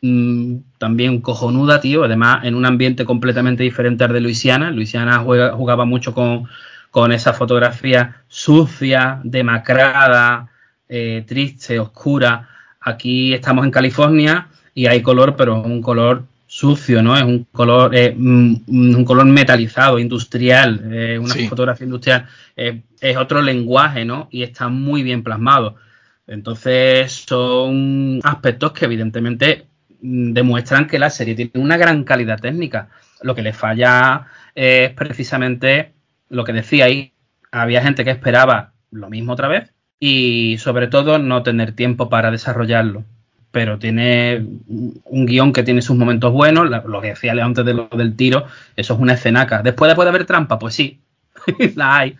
Speaker 2: mm, también cojonuda, tío. Además, en un ambiente completamente diferente al de Luisiana. Luisiana jugaba mucho con, con esa fotografía sucia, demacrada, eh, triste, oscura Aquí estamos en California y hay color, pero un color sucio, ¿no? Es un color, eh, mm, un color metalizado, industrial, eh, una fotografía industrial. Eh, es otro lenguaje, ¿no? Y está muy bien plasmado. Entonces, son aspectos que evidentemente mm, demuestran que la serie tiene una gran calidad técnica. Lo que le falla es precisamente lo que decía ahí. Había gente que esperaba lo mismo otra vez y sobre todo no tener tiempo para desarrollarlo. Pero tiene un guion que tiene sus momentos buenos, lo que decía antes de lo del tiro, eso es una escenaca. Después de puede haber trampa, pues sí, [LAUGHS] la hay,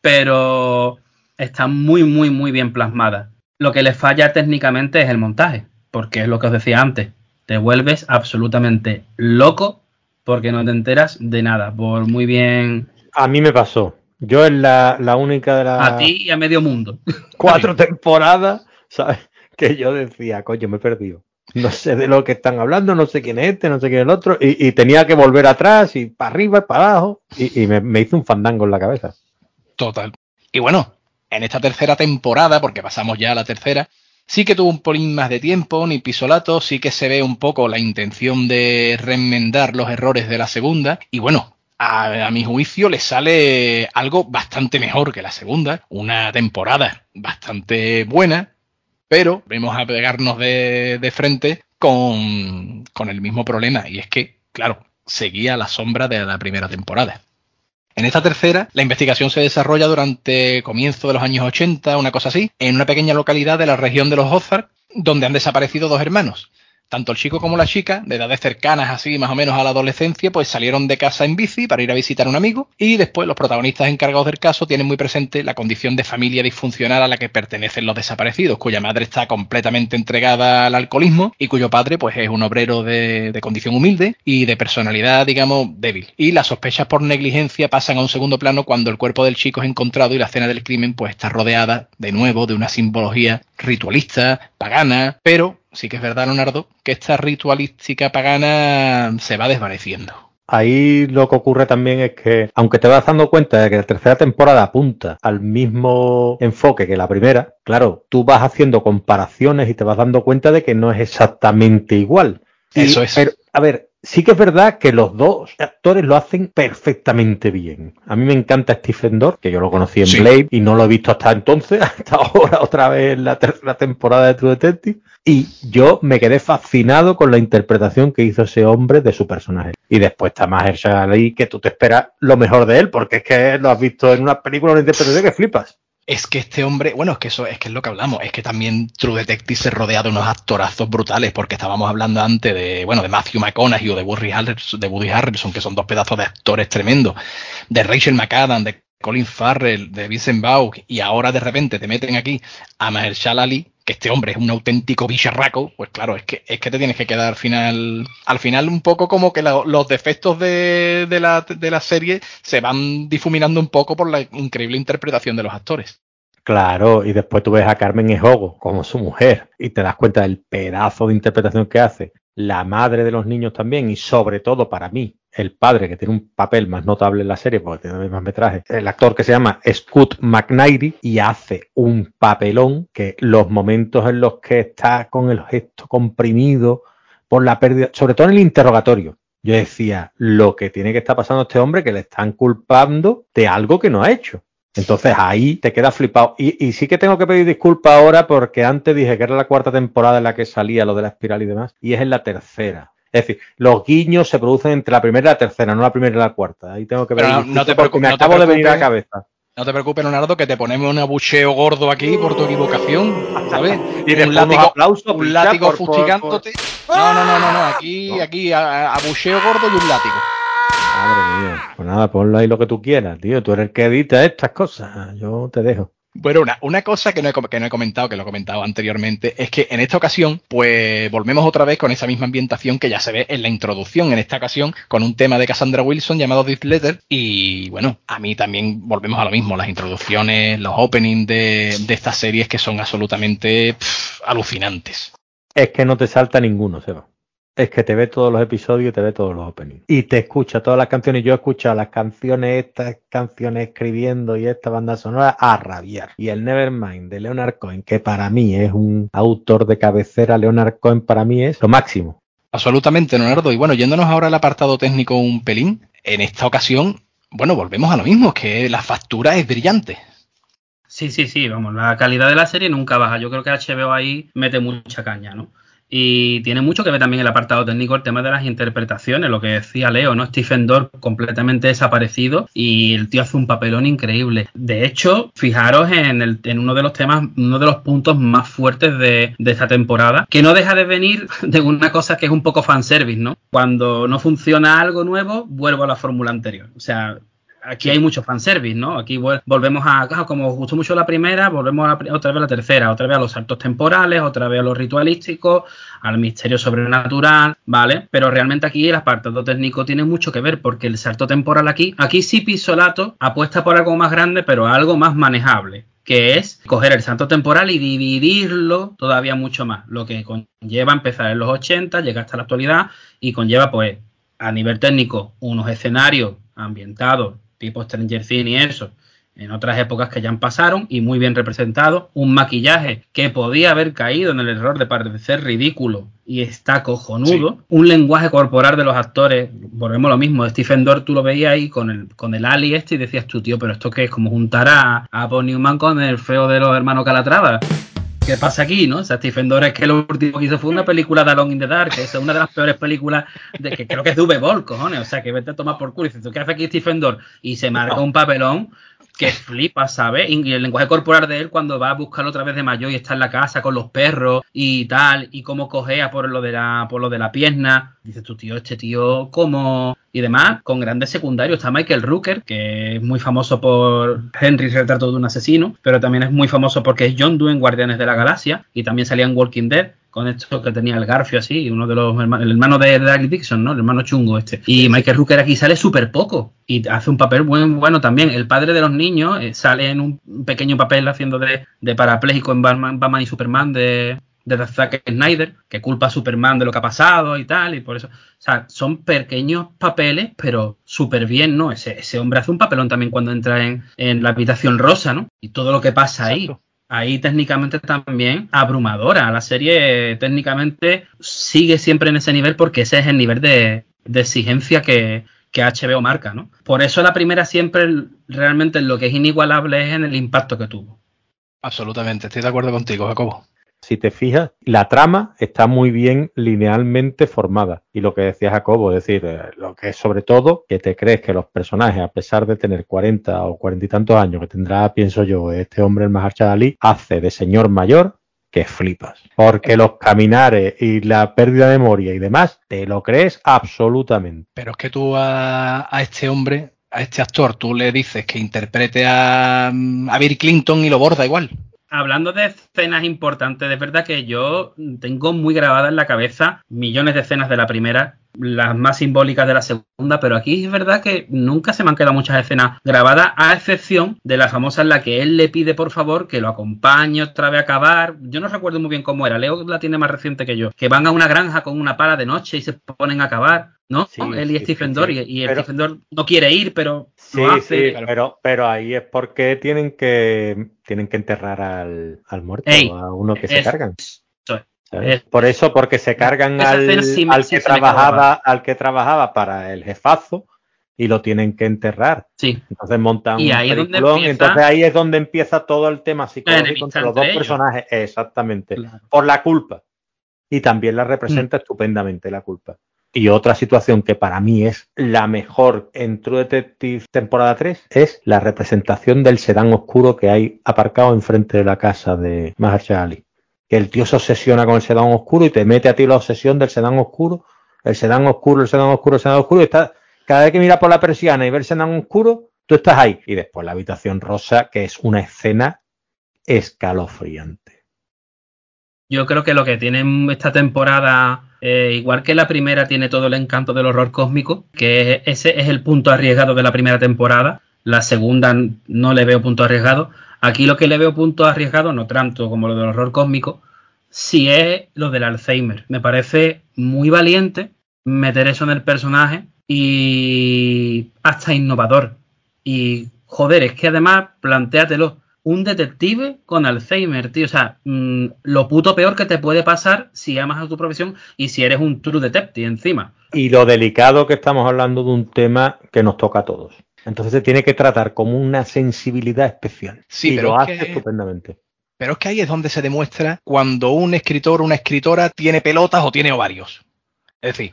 Speaker 2: pero está muy, muy, muy bien plasmada. Lo que le falla técnicamente es el montaje, porque es lo que os decía antes, te vuelves absolutamente loco porque no te enteras de nada, por muy bien...
Speaker 3: A mí me pasó. Yo es la, única de las.
Speaker 2: A ti y a medio mundo. [LAUGHS]
Speaker 3: Cuatro temporadas, ¿sabes? Que yo decía, coño, me he perdido. No sé de lo que están hablando, no sé quién es este, no sé quién es el otro. Y, tenía que volver atrás y para arriba y para abajo. Y, me, me hizo un fandango en la cabeza.
Speaker 1: Total. Y bueno, en esta tercera temporada, porque pasamos ya a la tercera, sí que tuvo un polín más de tiempo, ni pisolato, sí que se ve un poco la intención de remendar los errores de la segunda. Y bueno, a, mi juicio le sale algo bastante mejor que la segunda, una temporada bastante buena, pero vemos a pegarnos de, frente con, con, el mismo problema, y es que, claro, seguía la sombra de la primera temporada. En esta tercera, la investigación se desarrolla durante comienzo de los años 80, una cosa así, en una pequeña localidad de la región de los Ozarks, donde han desaparecido dos hermanos, tanto el chico como la chica, de edades cercanas así más o menos a la adolescencia, pues salieron de casa en bici para ir a visitar a un amigo y después los protagonistas encargados del caso tienen muy presente la condición de familia disfuncional a la que pertenecen los desaparecidos, cuya madre está completamente entregada al alcoholismo y cuyo padre pues es un obrero de, de condición humilde y de personalidad digamos débil. Y las sospechas por negligencia pasan a un segundo plano cuando el cuerpo del chico es encontrado y la escena del crimen pues está rodeada de nuevo de una simbología ritualista, pagana, pero sí que es verdad, Leonardo, que esta ritualística pagana se va desvaneciendo.
Speaker 3: Ahí lo que ocurre también es que, aunque te vas dando cuenta de que la tercera temporada apunta al mismo enfoque que la primera, claro, tú vas haciendo comparaciones y te vas dando cuenta de que no es exactamente igual.
Speaker 1: Eso es.
Speaker 3: Pero, a ver, sí que es verdad que los dos actores lo hacen perfectamente bien. A mí me encanta Stephen Dorff, que yo lo conocí en Blade y no lo he visto hasta entonces, [LAUGHS] hasta ahora otra vez en la tercera temporada de True Detective. Y yo me quedé fascinado con la interpretación que hizo ese hombre de su personaje. Y después está Mahershala Ali, que tú te esperas lo mejor de él, porque es que lo has visto en una película, una interpretación que flipas.
Speaker 1: Es que este hombre, bueno, es que eso es que es lo que hablamos, es que también True Detective se rodea de unos actorazos brutales, porque estábamos hablando antes de, bueno, de Matthew McConaughey o de Woody Harrelson, de Woody que son dos pedazos de actores tremendos, de Rachel McAdams, de Colin Farrell, de Vincent Vaughn, y ahora de repente te meten aquí a Mahershala Ali, que este hombre es un auténtico bicharraco, pues claro, es que, es que te tienes que quedar al final, al final un poco como que los defectos de, la, de la serie se van difuminando un poco por la increíble interpretación de los actores.
Speaker 3: Claro, y después tú ves a Carmen Ejogo como su mujer y te das cuenta del pedazo de interpretación que hace, la madre de los niños también y sobre todo para mí el padre, que tiene un papel más notable en la serie porque tiene más metraje, el actor que se llama Scott McNairy y hace un papelón que los momentos en los que está con el gesto comprimido por la pérdida, sobre todo en el interrogatorio. Yo decía, lo que tiene que estar pasando este hombre que le están culpando de algo que no ha hecho. Entonces ahí te queda flipado. Y, sí que tengo que pedir disculpas ahora porque antes dije que era la cuarta temporada en la que salía lo de la espiral y demás, y es en la tercera. Es decir, los guiños se producen entre la primera y la tercera, no la primera y la cuarta. Ahí tengo que ver.
Speaker 1: No, te preocupes, me acabo de venir a la cabeza. No te preocupes, Leonardo, que te ponemos un abucheo gordo aquí por tu equivocación, ¿sabes?
Speaker 3: y un látigo,
Speaker 1: un látigo fustigándote. No, no, no, no, no, aquí, aquí, abucheo gordo y un látigo.
Speaker 3: Madre mía. Pues nada, ponlo ahí lo que tú quieras, tío. Tú eres el que edita estas cosas. Yo te dejo.
Speaker 1: Bueno, una, una cosa que no, he, que no he comentado, que lo he comentado anteriormente, es que en esta ocasión, pues volvemos otra vez con esa misma ambientación que ya se ve en la introducción, en esta ocasión, con un tema de Cassandra Wilson llamado Death Letter. Y bueno, a mí también volvemos a lo mismo, las introducciones, los openings de, de estas series que son absolutamente alucinantes.
Speaker 3: Es que no te salta ninguno, Seba es que te ve todos los episodios y te ve todos los openings. Y te escucha todas las canciones. Yo he escuchado las canciones, estas canciones escribiendo y esta banda sonora a rabiar. Y el Nevermind de Leonard Cohen, que para mí es un autor de cabecera, Leonard Cohen para mí es lo máximo.
Speaker 1: Absolutamente, Leonardo. Y bueno, yéndonos ahora al apartado técnico un pelín, en esta ocasión, bueno, volvemos a lo mismo, que la factura es brillante.
Speaker 2: Sí, sí, sí, vamos, la calidad de la serie nunca baja. Yo creo que HBO ahí mete mucha caña, ¿no? Y tiene mucho que ver también el apartado técnico, el tema de las interpretaciones, lo que decía Leo, ¿no? Stephen Dorff completamente desaparecido y el tío hace un papelón increíble. De hecho, fijaros en, el, en uno de los temas, uno de los puntos más fuertes de, de esta temporada, que no deja de venir [LAUGHS] de una cosa que es un poco fanservice, ¿no? Cuando no funciona algo nuevo, vuelvo a la fórmula anterior. O sea, aquí hay mucho fanservice, ¿no? Aquí volvemos a, como os gustó mucho la primera, volvemos a otra vez a la tercera, otra vez a los saltos temporales, otra vez a lo ritualístico, al misterio sobrenatural, ¿vale? Pero realmente aquí el apartado técnico tiene mucho que ver, porque el salto temporal aquí, aquí sí Pisolato apuesta por algo más grande, pero algo más manejable que es coger el salto temporal y dividirlo todavía mucho más, lo que conlleva empezar en los 80, llega hasta la actualidad y conlleva pues a nivel técnico unos escenarios ambientados tipo Stranger Things y eso, en otras épocas que ya han pasaron y muy bien representado, un maquillaje que podía haber caído en el error de parecer ridículo y está cojonudo, un lenguaje corporal de los actores, volvemos lo mismo, Stephen Dorff tú lo veías ahí con el, con el Ali este y decías tú, tío, pero esto que es como juntar a, a Paul Newman con el feo de los hermanos Calatrava. ¿Qué pasa aquí, no? O sea, Stephen Dorff es que lo último que hizo fue una película de Alone in the Dark, que es una de las peores películas de que creo que es de V-Ball, cojones. O sea, que vete a tomar por culo y dices, ¿tú qué hace aquí Stephen Dorff? Y se marca un papelón que [LAUGHS] flipa, ¿sabes? Y el lenguaje corporal de él cuando va a buscarlo otra vez de mayor y está en la casa con los perros y tal, y cómo cogea por lo de la, por lo de la pierna. Dices tu tío, este tío, ¿cómo? Y demás, con grandes secundarios. Está Michael Rooker, que es muy famoso por Henry, retrato de un asesino, pero también es muy famoso porque es John Doe en Guardianes de la Galaxia y también salía en Walking Dead con esto que tenía el Garfio así, uno de los hermanos, el hermano de Daryl Dixon, ¿no? El hermano chungo este. Y Michael Rooker aquí sale súper poco y hace un papel buen, bueno también. El padre de los niños eh, sale en un pequeño papel haciendo de, de parapléjico en Batman, y Superman de, de Zack Snyder, que culpa a Superman de lo que ha pasado y tal, y por eso, o sea, son pequeños papeles, pero súper bien, ¿no? Ese, ese hombre hace un papelón también cuando entra en, en la habitación rosa, ¿no? Y todo lo que pasa ahí ahí técnicamente también abrumadora. La serie técnicamente sigue siempre en ese nivel porque ese es el nivel de, exigencia que, que, HBO marca, ¿no? Por eso la primera siempre realmente lo que es inigualable es en el impacto que tuvo.
Speaker 1: Absolutamente, estoy de acuerdo contigo, Jacobo
Speaker 3: si te fijas, la trama está muy bien linealmente formada. Y lo que decía Jacobo, es decir, eh, lo que es sobre todo que te crees que los personajes, a pesar de tener 40 o 40 y tantos años que tendrá, pienso yo, este hombre, el Mahershala Ali, hace de señor mayor que flipas. Porque los caminares y la pérdida de memoria y demás, te lo crees absolutamente.
Speaker 1: Pero es que tú a, este hombre, a este actor, tú le dices que interprete a, a Bill Clinton y lo borda igual
Speaker 2: hablando de escenas importantes, de verdad que yo tengo muy grabada en la cabeza millones de escenas de la primera las más simbólicas de la segunda, pero aquí es verdad que nunca se me han quedado muchas escenas grabadas, a excepción de la famosa en la que él le pide por favor que lo acompañe otra vez a acabar. Yo no recuerdo muy bien cómo era, Leo la tiene más reciente que yo, que van a una granja con una pala de noche y se ponen a cavar. ¿no? él y Stephen Dorff, y, el Stephen Dorff no quiere ir, pero
Speaker 3: sí, sí, pero, pero ahí es porque tienen que tienen que enterrar al, al muerto, a uno que se cargan. Por eso, porque se cargan al, al que trabajaba, al que trabajaba para el jefazo y lo tienen que enterrar.
Speaker 2: Sí.
Speaker 3: Entonces montan un ahí entonces ahí es donde empieza todo el tema psicológico entre los dos personajes. Exactamente. Por la culpa. Y también la representa mm. estupendamente la culpa. Y otra situación que para mí es la mejor en True Detective temporada 3 es la representación del sedán oscuro que hay aparcado enfrente de la casa de Mahershala Ali que el tío se obsesiona con el sedán oscuro y te mete a ti la obsesión del sedán oscuro, el sedán oscuro, el sedán oscuro, el sedán oscuro, y cada vez que mira por la persiana y ve el sedán oscuro, tú estás ahí. Y después la habitación rosa, que es una escena escalofriante.
Speaker 2: Yo creo que lo que tiene esta temporada, eh, igual que la primera, tiene todo el encanto del horror cósmico, que ese es el punto arriesgado de la primera temporada. La segunda no le veo punto arriesgado, Aquí lo que le veo punto arriesgado, no tanto como lo del horror cósmico, si es lo del Alzheimer. Me parece muy valiente meter eso en el personaje y hasta innovador. Y joder, es que además, plantéatelo, un detective con Alzheimer, tío. O sea, mm, lo puto peor que te puede pasar si amas a tu profesión y si eres un true detective encima.
Speaker 3: Y lo delicado que estamos hablando de un tema que nos toca a todos. Entonces se tiene que tratar como una sensibilidad especial.
Speaker 1: Sí, pero lo hace estupendamente. Pero es que ahí es donde se demuestra cuando un escritor o una escritora tiene pelotas o tiene ovarios. Es decir,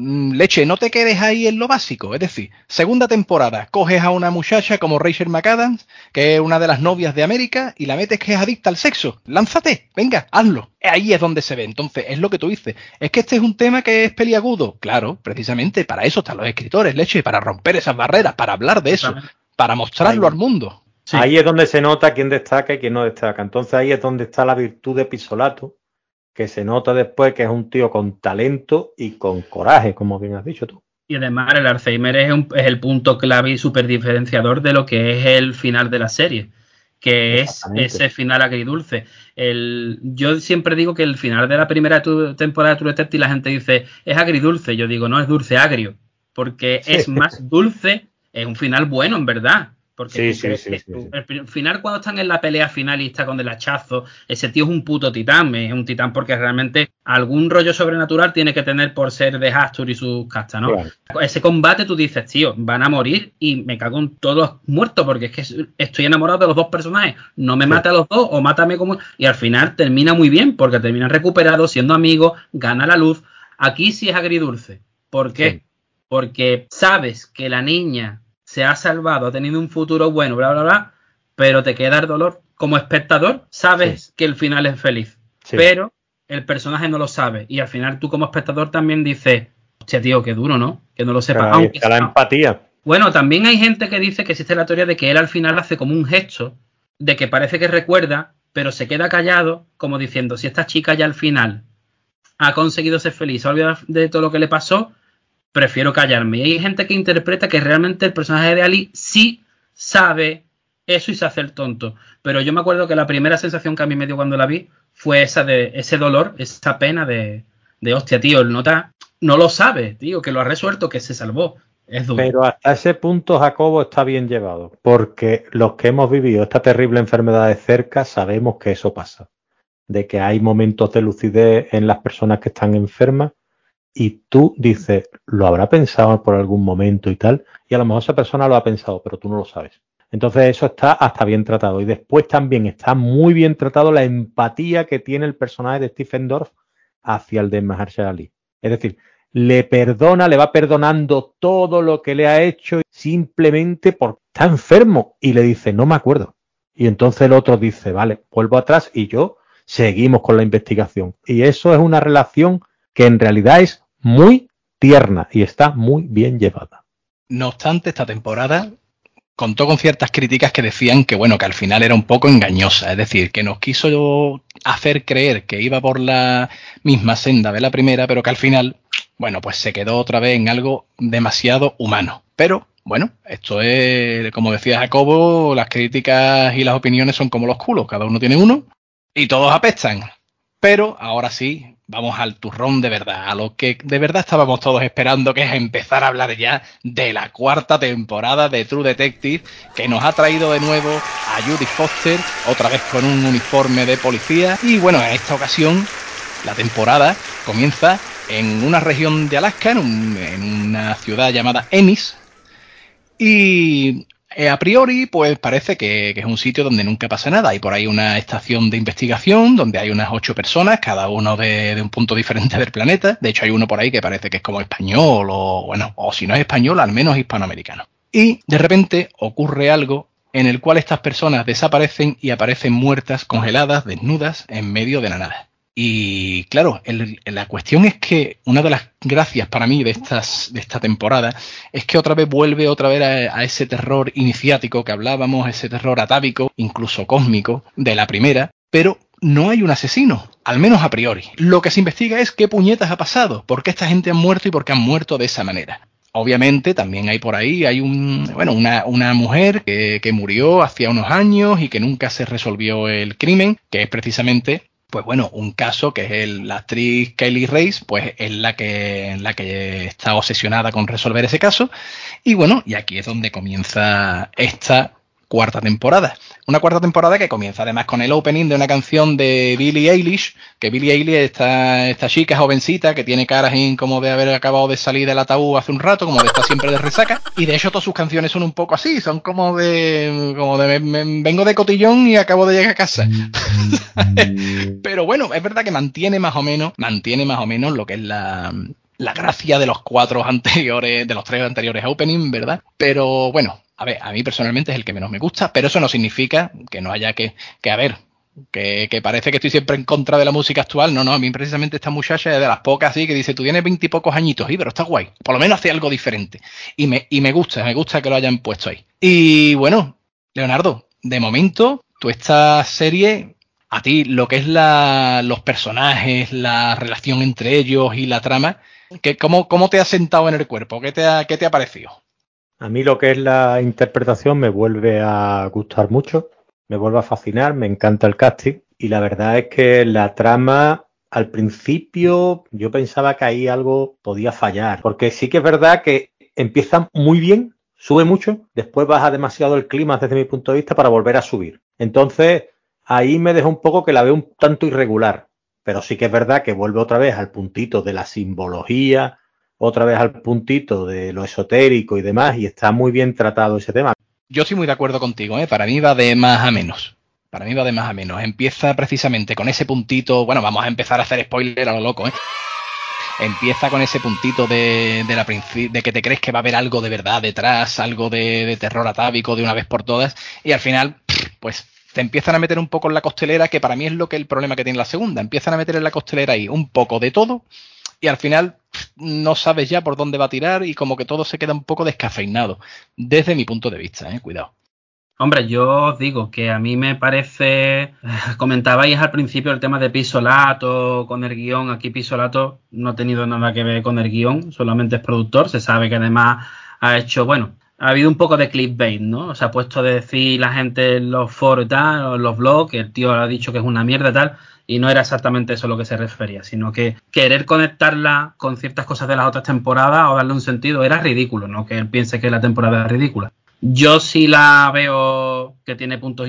Speaker 1: leche, no te quedes ahí en lo básico. Es decir, segunda temporada, coges a una muchacha como Rachel McAdams, que es una de las novias de América, y la metes que es adicta al sexo. Lánzate, venga, hazlo. Ahí es donde se ve. Entonces, es lo que tú dices. Es que este es un tema que es peliagudo. Claro, precisamente para eso están los escritores, leche, para romper esas barreras, para hablar de eso, para mostrarlo al mundo.
Speaker 3: Ahí es donde se nota quién destaca y quién no destaca. Entonces ahí es donde está la virtud de Pisolato, que se nota después que es un tío con talento y con coraje, como bien has dicho tú.
Speaker 2: Y además el Alzheimer es, el punto clave y súper diferenciador de lo que es el final de la serie, que es ese final agridulce. El, yo siempre digo que el final de la primera temporada de True Detective la gente dice es agridulce, yo digo no, es dulce agrio, porque es más dulce, es un final bueno en verdad, porque
Speaker 3: sí, sí, sí,
Speaker 2: al final, cuando están en la pelea final y está con el hachazo, ese tío es un puto titán, es un titán porque realmente algún rollo sobrenatural tiene que tener por ser de Hastur y sus castas, ¿no? Ese combate tú dices, tío, van a morir y me cago en todos muertos porque es que estoy enamorado de los dos personajes, no me mata a los dos o mátame como... Y al final termina muy bien porque termina recuperado, siendo amigo, gana la luz. Aquí sí es agridulce. ¿Por qué? Porque sabes que la niña se ha salvado, ha tenido un futuro bueno, bla, bla, bla, pero te queda el dolor. Como espectador, sabes que el final es feliz, pero el personaje no lo sabe. Y al final tú como espectador también dices, hostia, tío, qué duro, ¿no? Que no lo sepa.
Speaker 3: Aunque la empatía.
Speaker 2: Bueno, también hay gente que dice que existe la teoría de que él al final hace como un gesto, de que parece que recuerda, pero se queda callado, como diciendo, si esta chica ya al final ha conseguido ser feliz, se ha olvidado de todo lo que le pasó, prefiero callarme. Y hay gente que interpreta que realmente el personaje de Ali sí sabe eso y se hace el tonto. Pero yo me acuerdo que la primera sensación que a mí me dio cuando la vi fue esa de ese dolor, esa pena de, de hostia, tío, el nota no lo sabe, tío, que lo ha resuelto, que se salvó. Es duro.
Speaker 3: Pero hasta ese punto Jacobo está bien llevado, porque los que hemos vivido esta terrible enfermedad de cerca sabemos que eso pasa, de que hay momentos de lucidez en las personas que están enfermas y tú dices, lo habrá pensado por algún momento y tal, y a lo mejor esa persona lo ha pensado, pero tú no lo sabes. Entonces eso está hasta bien tratado. Y después también está muy bien tratado la empatía que tiene el personaje de Stephen Dorff hacia el de Mahershala Ali. Es decir, le perdona, le va perdonando todo lo que le ha hecho simplemente porque está enfermo y le dice, no me acuerdo. Y entonces el otro dice, vale, vuelvo atrás y yo seguimos con la investigación. Y eso es una relación que en realidad es muy tierna y está muy bien llevada.
Speaker 1: No obstante, esta temporada contó con ciertas críticas que decían que bueno, que al final era un poco engañosa, es decir, que nos quiso hacer creer que iba por la misma senda de la primera, pero que al final bueno, pues se quedó otra vez en algo demasiado humano. Pero bueno, esto es, como decía Jacobo, las críticas y las opiniones son como los culos, cada uno tiene uno y todos apestan. Pero ahora sí, vamos al turrón de verdad, a lo que de verdad estábamos todos esperando, que es empezar a hablar ya de la cuarta temporada de True Detective, que nos ha traído de nuevo a Judy Foster, otra vez con un uniforme de policía. Y bueno, en esta ocasión, la temporada comienza en una región de Alaska, en, una ciudad llamada Ennis, y eh, a priori, pues parece que, es un sitio donde nunca pasa nada. Hay por ahí una estación de investigación donde hay unas ocho personas, cada uno de, un punto diferente del planeta. De hecho, hay uno por ahí que parece que es como español o, bueno, o si no es español, al menos hispanoamericano. Y de repente ocurre algo en el cual estas personas desaparecen y aparecen muertas, congeladas, desnudas, en medio de la nada. Y claro, la cuestión es que una de las gracias para mí de, estas, de esta temporada es que otra vez vuelve otra vez a, ese terror iniciático que hablábamos, ese terror atávico, incluso cósmico, de la primera, pero no hay un asesino, al menos a priori. Lo que se investiga es qué puñetas ha pasado, por qué esta gente ha muerto y por qué han muerto de esa manera. Obviamente también hay por ahí, hay un, bueno, una, una mujer que, que, murió hacía unos años y que nunca se resolvió el crimen, que es precisamente pues bueno, un caso que es el, la actriz Kelly Race, pues es la que, la que está obsesionada con resolver ese caso. Y bueno, y aquí es donde comienza esta cuarta temporada. Una cuarta temporada que comienza además con el opening de una canción de Billie Eilish, que Billie Eilish esta, esta chica jovencita que tiene caras como de haber acabado de salir del ataúd hace un rato, como de estar siempre de resaca. Y de hecho todas sus canciones son un poco así, son como de, como de vengo de cotillón y acabo de llegar a casa. [LAUGHS] Pero bueno, es verdad que mantiene más o menos, mantiene más o menos lo que es la, la gracia de los cuatro [LAUGHS] anteriores, de los tres anteriores opening, ¿verdad? Pero bueno, a ver, a mí personalmente es el que menos me gusta, pero eso no significa que no haya que, que a ver, que, parece que estoy siempre en contra de la música actual. No, no, a mí precisamente esta muchacha es de las pocas así que dice, tú tienes veintipocos añitos, y pero está guay. Por lo menos hace algo diferente. Y me, y me gusta, me gusta que lo hayan puesto ahí. Y bueno, Leonardo, de momento, tú esta serie, a ti lo que es la, los personajes, la relación entre ellos y la trama, que, ¿cómo, ¿cómo te ha sentado en el cuerpo? ¿Qué te ha, qué te ha parecido?
Speaker 3: A mí lo que es la interpretación me vuelve a gustar mucho, me vuelve a fascinar, me encanta el casting y la verdad es que la trama al principio yo pensaba que ahí algo podía fallar, porque sí que es verdad que empieza muy bien, sube mucho, después baja demasiado el clima desde mi punto de vista para volver a subir. Entonces ahí me dejó un poco que la veo un tanto irregular, pero sí que es verdad que vuelve otra vez al puntito de la simbología, otra vez al puntito de lo esotérico y demás, y está muy bien tratado ese tema.
Speaker 1: Yo estoy muy de acuerdo contigo, ¿eh? para mí va de más a menos. Para mí va de más a menos. Empieza precisamente con ese puntito. Bueno, vamos a empezar a hacer spoiler a lo loco, ¿eh? Empieza con ese puntito de, de, la de que te crees que va a haber algo de verdad detrás, algo de, terror atávico de una vez por todas, y al final, pues te empiezan a meter un poco en la costelera, que para mí es lo que el problema que tiene la segunda. Empiezan a meter en la costelera ahí un poco de todo, y al final no sabes ya por dónde va a tirar y como que todo se queda un poco descafeinado, desde mi punto de vista, ¿eh? cuidado.
Speaker 2: Hombre, yo os digo que a mí me parece, [LAUGHS] comentabais al principio el tema de Pisolato con el guion, aquí Pisolato no ha tenido nada que ver con el guion, solamente es productor, se sabe que además ha hecho, bueno, ha habido un poco de clickbait, ¿no? Se ha puesto a decir la gente en los foros y tal, los blogs, que el tío ha dicho que es una mierda y tal, y no era exactamente eso a lo que se refería, sino que querer conectarla con ciertas cosas de las otras temporadas o darle un sentido era ridículo, no que él piense que la temporada es ridícula. Yo sí la veo que tiene puntos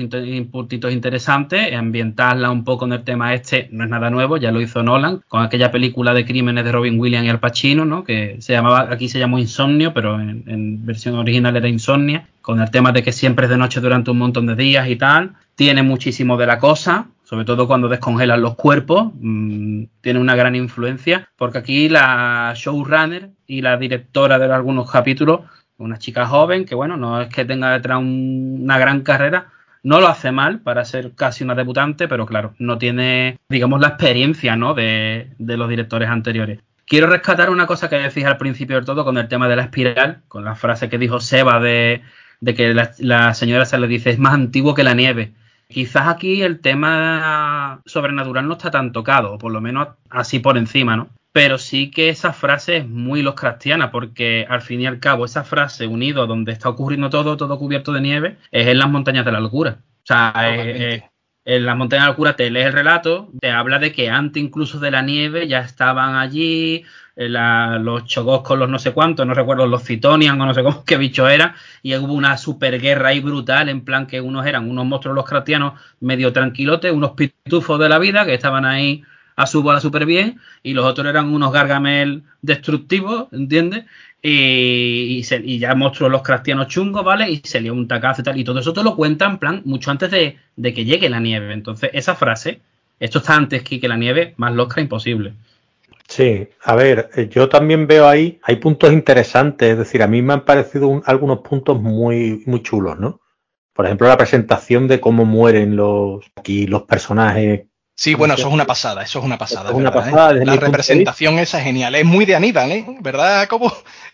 Speaker 2: puntitos interesantes, ambientarla un poco en el tema este no es nada nuevo, ya lo hizo Nolan con aquella película de crímenes de Robin Williams y Al Pacino, ¿no? que se llamaba, aquí se llamó Insomnio, pero en, en versión original era Insomnia, con el tema de que siempre es de noche durante un montón de días y tal. Tiene muchísimo de la cosa, sobre todo cuando descongelan los cuerpos, mm, tiene una gran influencia, porque aquí la showrunner y la directora de algunos capítulos, una chica joven que, bueno, no es que tenga detrás una gran carrera, no lo hace mal para ser casi una debutante, pero claro, no tiene, digamos, la experiencia ¿no? de, los directores anteriores. Quiero rescatar una cosa que decís al principio del todo con el tema de la espiral, con la frase que dijo Seba de, que la, la, señora se le dice es más antiguo que la nieve. Quizás aquí el tema sobrenatural no está tan tocado, o por lo menos así por encima, ¿no? pero sí que esa frase es muy loscrastiana, porque al fin y al cabo esa frase unido donde está ocurriendo todo, todo cubierto de nieve, es en las montañas de la locura. O sea, eh, eh, en las montañas de la locura te lees el relato, te habla de que antes incluso de la nieve ya estaban allí eh, los chogos con los no sé cuántos, no recuerdo, los citonian o no sé [LAUGHS] qué bicho era, y hubo una superguerra ahí brutal, en plan que unos eran unos monstruos los cratianos medio tranquilotes, unos pitufos de la vida que estaban ahí a su bola súper bien, y los otros eran unos gargamel destructivos, ¿entiendes? Y, ya monstruos los cristianos chungos, ¿vale? Y se dio un tacazo y tal. Y todo eso te lo cuentan, en plan, mucho antes de, que llegue la nieve. Entonces, esa frase, esto está antes que, que la nieve, más losca imposible.
Speaker 3: Sí, a ver, eh, yo también veo ahí, hay puntos interesantes, es decir, a mí me han parecido algunos puntos muy, muy chulos, ¿no? Por ejemplo, la presentación de cómo mueren los aquí los personajes
Speaker 1: Sí, bueno, eso es una pasada, eso es una pasada. Es una ¿eh? pasada La representación esa es genial, es muy de Aníbal, ¿eh? ¿Verdad? Como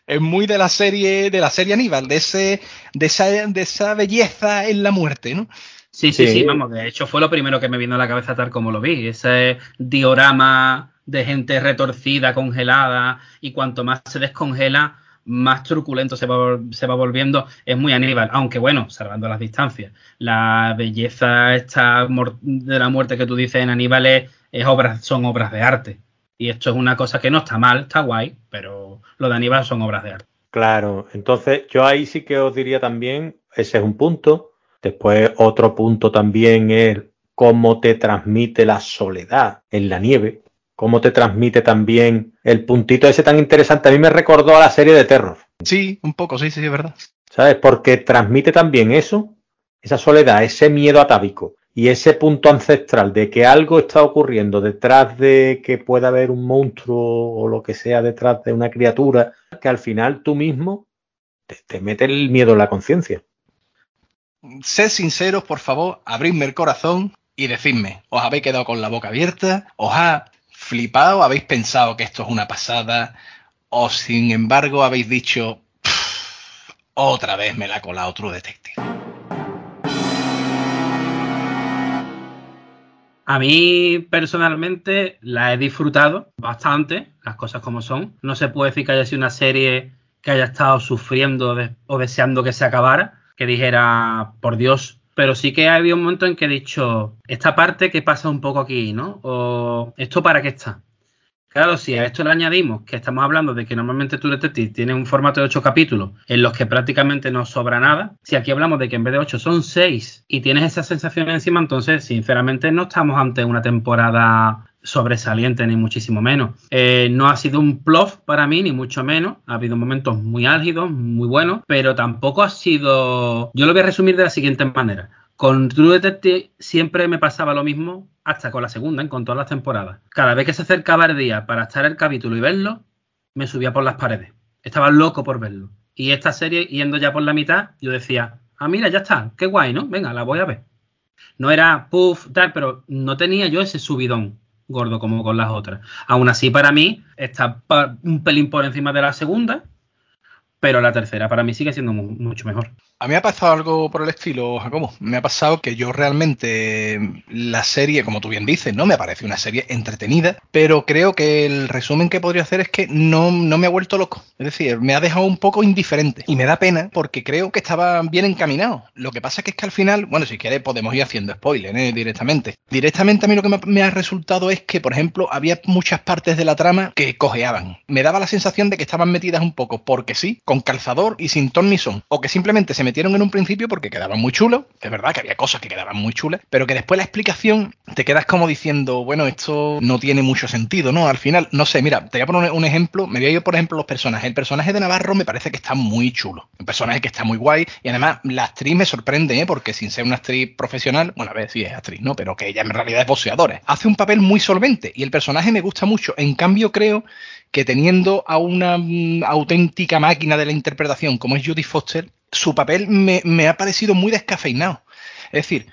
Speaker 1: es muy de la serie, de la serie Aníbal, de ese, de esa, de esa belleza en la muerte, ¿no?
Speaker 2: Sí, sí, sí, vamos, de hecho fue lo primero que me vino a la cabeza tal como lo vi, ese diorama de gente retorcida, congelada, y cuanto más se descongela, más truculento se va, se va volviendo, es muy Aníbal, aunque bueno, salvando las distancias. La belleza esta de la muerte que tú dices en Aníbal es, obras, son obras de arte. Y esto es una cosa que no está mal, está guay, pero lo de Aníbal son obras de arte.
Speaker 3: Claro, entonces yo ahí sí que os diría también, ese es un punto. Después otro punto también es cómo te transmite la soledad en la nieve cómo te transmite también el puntito ese tan interesante. A mí me recordó a la serie de Terror.
Speaker 1: Sí, un poco, sí, sí, es verdad.
Speaker 3: ¿Sabes? Porque transmite también eso, esa soledad, ese miedo atávico y ese punto ancestral de que algo está ocurriendo detrás de que pueda haber un monstruo o lo que sea detrás de una criatura, que al final tú mismo te, mete el miedo en la conciencia.
Speaker 1: Sed sinceros, por favor, abridme el corazón y decidme, ¿os habéis quedado con la boca abierta? ¿Os ha flipado? ¿Habéis pensado que esto es una pasada? ¿O sin embargo habéis dicho, otra vez me la ha colado True Detective?
Speaker 2: A mí personalmente la he disfrutado bastante, las cosas como son. No se puede decir que haya sido una serie que haya estado sufriendo o deseando que se acabara, que dijera, por Dios, pero sí que ha habido un momento en que he dicho, esta parte que pasa un poco aquí, ¿no? O esto para qué está. Claro, si a esto le añadimos que estamos hablando de que normalmente True Detective tiene un formato de ocho capítulos en los que prácticamente no sobra nada, si aquí hablamos de que en vez de ocho son seis y tienes esa sensación encima, entonces sinceramente no estamos ante una temporada sobresaliente ni muchísimo menos. Eh, no ha sido un plof para mí, ni mucho menos. Ha habido momentos muy álgidos, muy buenos, pero tampoco ha sido... Yo lo voy a resumir de la siguiente manera. Con True Detective siempre me pasaba lo mismo, hasta con la segunda, en con todas las temporadas. Cada vez que se acercaba el día para estar el capítulo y verlo, me subía por las paredes. Estaba loco por verlo. Y esta serie, yendo ya por la mitad, yo decía, ah, mira, ya está, qué guay, ¿no? Venga, la voy a ver. No era puff, tal, pero no tenía yo ese subidón gordo como con las otras. Aún así, para mí, está un pelín por encima de la segunda, pero la tercera para mí sigue siendo mucho mejor.
Speaker 1: A mí ha pasado algo por el estilo, Jacobo. Me ha pasado que yo realmente la serie, como tú bien dices, no me parece una serie entretenida, pero creo que el resumen que podría hacer es que no, no me ha vuelto loco. Es decir, me ha dejado un poco indiferente. Y me da pena porque creo que estaba bien encaminado. Lo que pasa es que es que al final, bueno, si quieres podemos ir haciendo spoiler ¿eh? directamente. Directamente a mí lo que me ha resultado es que, por ejemplo, había muchas partes de la trama que cojeaban. Me daba la sensación de que estaban metidas un poco porque sí, con calzador y sin ton ni son. O que simplemente se metieron en un principio porque quedaban muy chulos, es verdad que había cosas que quedaban muy chulas, pero que después la explicación te quedas como diciendo, bueno, esto no tiene mucho sentido, ¿no? Al final, no sé, mira, te voy a poner un ejemplo, me voy a ir por ejemplo los personajes. El personaje de Navarro me parece que está muy chulo, un personaje que está muy guay y además la actriz me sorprende, ¿eh? Porque sin ser una actriz profesional, bueno, a ver si es actriz, ¿no? Pero que ella en realidad es boxeadora. Hace un papel muy solvente y el personaje me gusta mucho. En cambio, creo que teniendo a una mm, auténtica máquina de la interpretación como es Judy Foster, su papel me, ha parecido muy descafeinado. Es decir,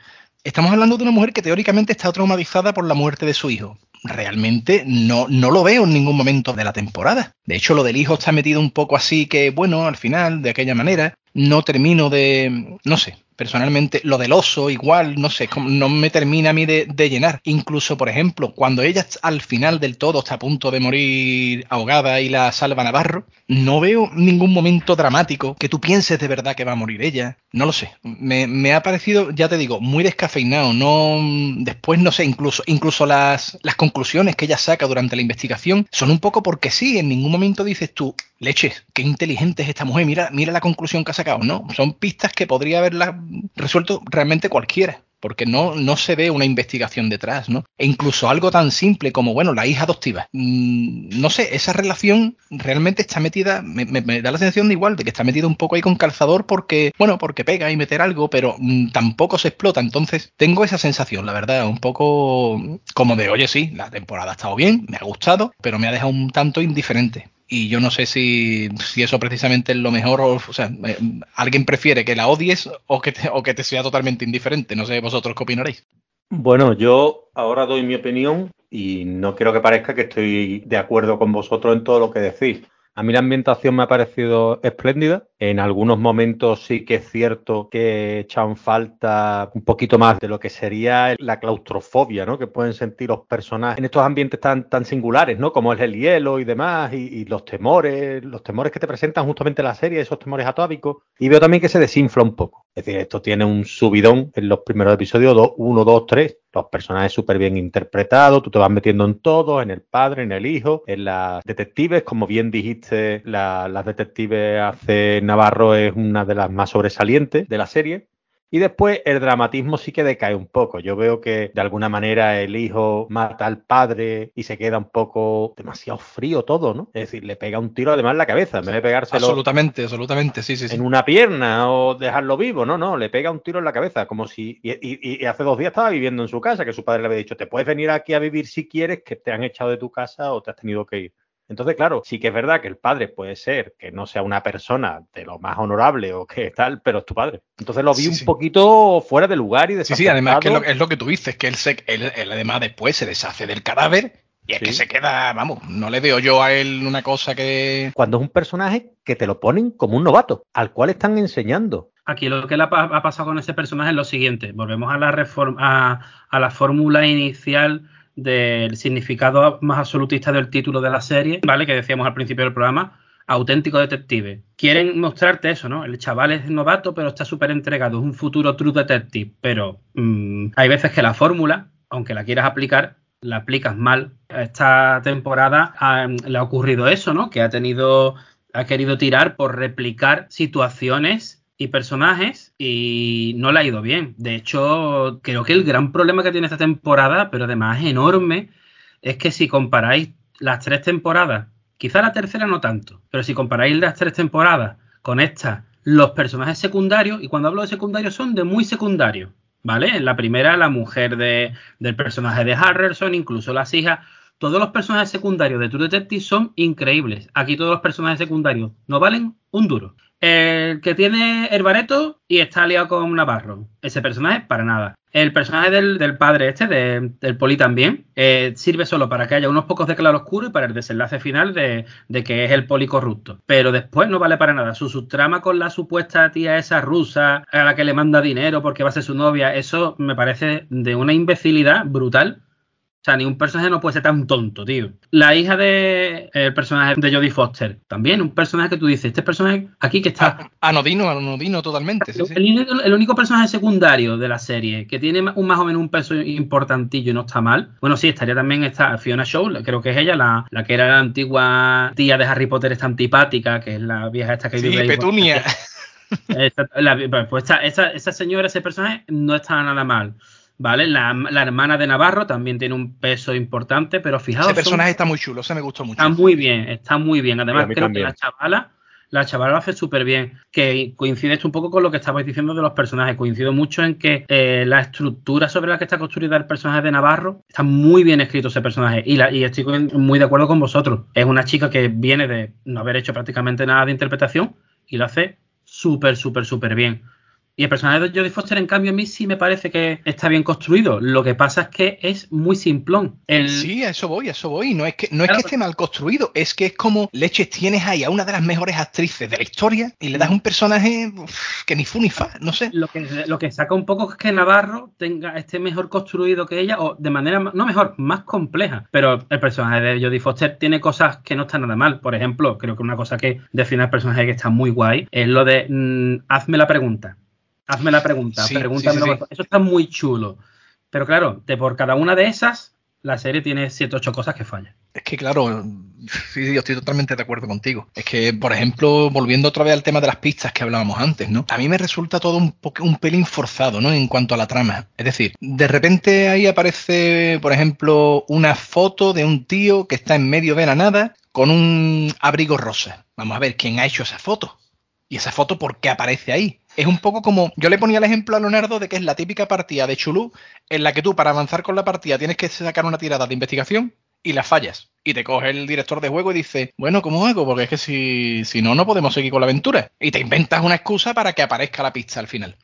Speaker 1: estamos hablando de una mujer que teóricamente está traumatizada por la muerte de su hijo. Realmente no, no lo veo en ningún momento de la temporada. De hecho, lo del hijo está metido un poco así que, bueno, al final, de aquella manera, no termino de... no sé. Personalmente. Lo del oso, igual, no sé, no me termina a mí de, llenar. Incluso, por ejemplo, cuando ella al final del todo está a punto de morir ahogada y la salva Navarro, no veo ningún momento dramático que tú pienses de verdad que va a morir ella. No lo sé. Me, ha parecido, ya te digo, muy descafeinado. No, después, no sé, incluso, incluso las, las conclusiones que ella saca durante la investigación son un poco porque sí, en ningún momento dices tú, leche, qué inteligente es esta mujer, mira, mira la conclusión que ha sacado, ¿no? Son pistas que podría haberla resuelto realmente cualquiera porque no, no se ve una investigación detrás, ¿no? E incluso algo tan simple como, bueno, la hija adoptiva. Mm, no sé, esa relación realmente está metida, me, da la sensación de igual, de que está metida un poco ahí con calzador porque, bueno, porque pega y meter algo, pero mm, tampoco se explota. Entonces, tengo esa sensación, la verdad, un poco como de, oye, sí, la temporada ha estado bien, me ha gustado, pero me ha dejado un tanto indiferente y yo no sé si, eso precisamente es lo mejor, o, o sea, eh, alguien prefiere que la odies o que, te, o que te sea totalmente indiferente. No sé vosotros qué opinaréis.
Speaker 3: Bueno, yo ahora doy mi opinión y no quiero que parezca que estoy de acuerdo con vosotros en todo lo que decís. A mí la ambientación me ha parecido espléndida. En algunos momentos sí que es cierto que echan falta un poquito más de lo que sería la claustrofobia, ¿no? Que pueden sentir los personajes en estos ambientes tan, tan singulares, ¿no? Como es el hielo y demás, y, los temores, los temores que te presentan justamente la serie, esos temores atómicos. Y veo también que se desinfla un poco. Es decir, esto tiene un subidón en los primeros episodios, 1, 2, 3, los personajes súper bien interpretados, tú te vas metiendo en todo, en el padre, en el hijo, en las detectives, como bien dijiste, las detectives hace Navarro es una de las más sobresalientes de la serie. Y después el dramatismo sí que decae un poco. Yo veo que de alguna manera el hijo mata al padre y se queda un poco demasiado frío todo, ¿no? Es decir, le pega un tiro además en la cabeza, en vez de pegárselo.
Speaker 1: Absolutamente, absolutamente, sí, sí,
Speaker 3: En una pierna o dejarlo vivo, no, no, le pega un tiro en la cabeza, como si. Y, hace dos días estaba viviendo en su casa, que su padre le había dicho: Te puedes venir aquí a vivir si quieres, que te han echado de tu casa o te has tenido que ir. Entonces, claro, sí que es verdad que el padre puede ser que no sea una persona de lo más honorable o que tal, pero es tu padre. Entonces lo vi un poquito fuera de lugar y de
Speaker 1: Sí, sí, además que es lo, que tú dices, que él, se, él, además después se deshace del cadáver y es que se queda, vamos, no le veo yo a él una cosa que...
Speaker 3: Cuando es un personaje que te lo ponen como un novato, al cual están enseñando.
Speaker 2: Aquí lo que le ha, pasado con ese personaje es lo siguiente. Volvemos a la, reforma, a la fórmula inicial del significado más absolutista del título de la serie, ¿vale? Que decíamos al principio del programa, auténtico detective. Quieren mostrarte eso, ¿no? El chaval es novato, pero está súper entregado, es un futuro true detective, pero mm, hay veces que la fórmula, aunque la quieras aplicar, la aplicas mal. Esta temporada le ha ocurrido eso, ¿no? Que ha tenido, ha querido tirar por replicar situaciones y personajes y no le ha ido bien. De hecho, creo que el gran problema que tiene esta temporada, pero además enorme, es que si comparáis las tres temporadas, quizá la tercera no tanto, pero si comparáis las tres temporadas con esta, los personajes secundarios, y cuando hablo de secundarios son de muy secundarios, ¿vale? En la primera, la mujer de, del personaje de Harrelson, incluso las hijas, todos los personajes secundarios de True Detective son increíbles. Aquí todos los personajes secundarios no valen un duro. El que tiene el bareto y está aliado con Navarro. Ese personaje, para nada. El personaje del, padre este, del poli también, eh, sirve solo para que haya unos pocos de claro oscuro y para el desenlace final de, que es el poli corrupto. Pero después no vale para nada. Su subtrama con la supuesta tía esa rusa a la que le manda dinero porque va a ser su novia, eso me parece de una imbecilidad brutal o sea, ni un personaje no puede ser tan tonto, tío. La hija de el personaje de Jodie Foster, también un personaje que tú dices, este personaje aquí que está...
Speaker 1: Anodino, anodino totalmente.
Speaker 2: el, único personaje secundario de la serie que tiene un más o menos un peso importantillo y no está mal. Bueno, sí, estaría también esta Fiona Shaw, creo que es ella, la, que era la antigua tía de Harry Potter, esta antipática, que es la vieja esta que
Speaker 1: sí, vive Petunia.
Speaker 2: pues [LAUGHS] esta, esa señora, ese personaje, no está nada mal. ¿Vale? La, hermana de Navarro también tiene un peso importante, pero fijaos.
Speaker 1: Ese personaje está muy chulo, se me gustó mucho.
Speaker 2: Está muy bien, está muy bien. Además, creo que la chavala, la chavala lo hace súper bien. Que coincide esto un poco con lo que estabais diciendo de los personajes. Coincido mucho en que eh, la estructura sobre la que está construida el personaje de Navarro está muy bien escrito ese personaje. Y, la, y estoy muy de acuerdo con vosotros. Es una chica que viene de no haber hecho prácticamente nada de interpretación y lo hace súper, súper, súper bien. Y el personaje de Jodie Foster, en cambio, a mí sí me parece que está bien construido. Lo que pasa es que es muy simplón.
Speaker 1: Sí, a eso voy, a eso voy. No es que, no es que esté mal construido, es que es como leches tienes ahí a una de las mejores actrices de la historia y le das un personaje que ni fu ni fa, no sé.
Speaker 2: Lo que, lo que saca un poco es que Navarro tenga esté mejor construido que ella, o de manera, no mejor, más compleja. Pero el personaje de Jodie Foster tiene cosas que no están nada mal. Por ejemplo, creo que una cosa que define al personaje que está muy guay es lo de mm, hazme la pregunta hazme la pregunta, pregúntame. Eso está muy chulo. Pero claro, de por cada una de esas, la serie tiene 7 8 cosas que fallan.
Speaker 1: Es que claro, [LAUGHS] sí, yo estoy totalmente de acuerdo contigo. Es que, por ejemplo, volviendo otra vez al tema de las pistas que hablábamos antes, ¿no? A mí me resulta todo un, un pelín forzado, ¿no? En cuanto a la trama. Es decir, de repente ahí aparece, por ejemplo, una foto de un tío que está en medio de la nada con un abrigo rosa. Vamos a ver quién ha hecho esa foto. ¿Y esa foto por qué aparece ahí? Es un poco como. Yo le ponía el ejemplo a Leonardo de que es la típica partida de Chulú en la que tú, para avanzar con la partida, tienes que sacar una tirada de investigación y la fallas. Y te coge el director de juego y dice, bueno, ¿cómo hago? Porque es que si, si no, no podemos seguir con la aventura. Y te inventas una excusa para que aparezca la pista al final.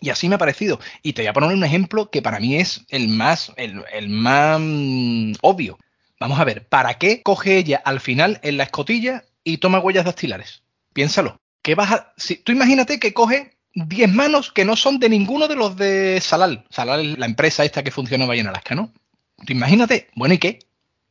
Speaker 1: Y así me ha parecido. Y te voy a poner un ejemplo que para mí es el más, el, el más mm, obvio. Vamos a ver, ¿para qué coge ella al final en la escotilla y toma huellas dactilares? Piénsalo que vas a. Si, tú imagínate que coge 10 manos que no son de ninguno de los de Salal. Salal es la empresa esta que funcionaba ahí en Alaska, ¿no? Tú imagínate, bueno, ¿y qué?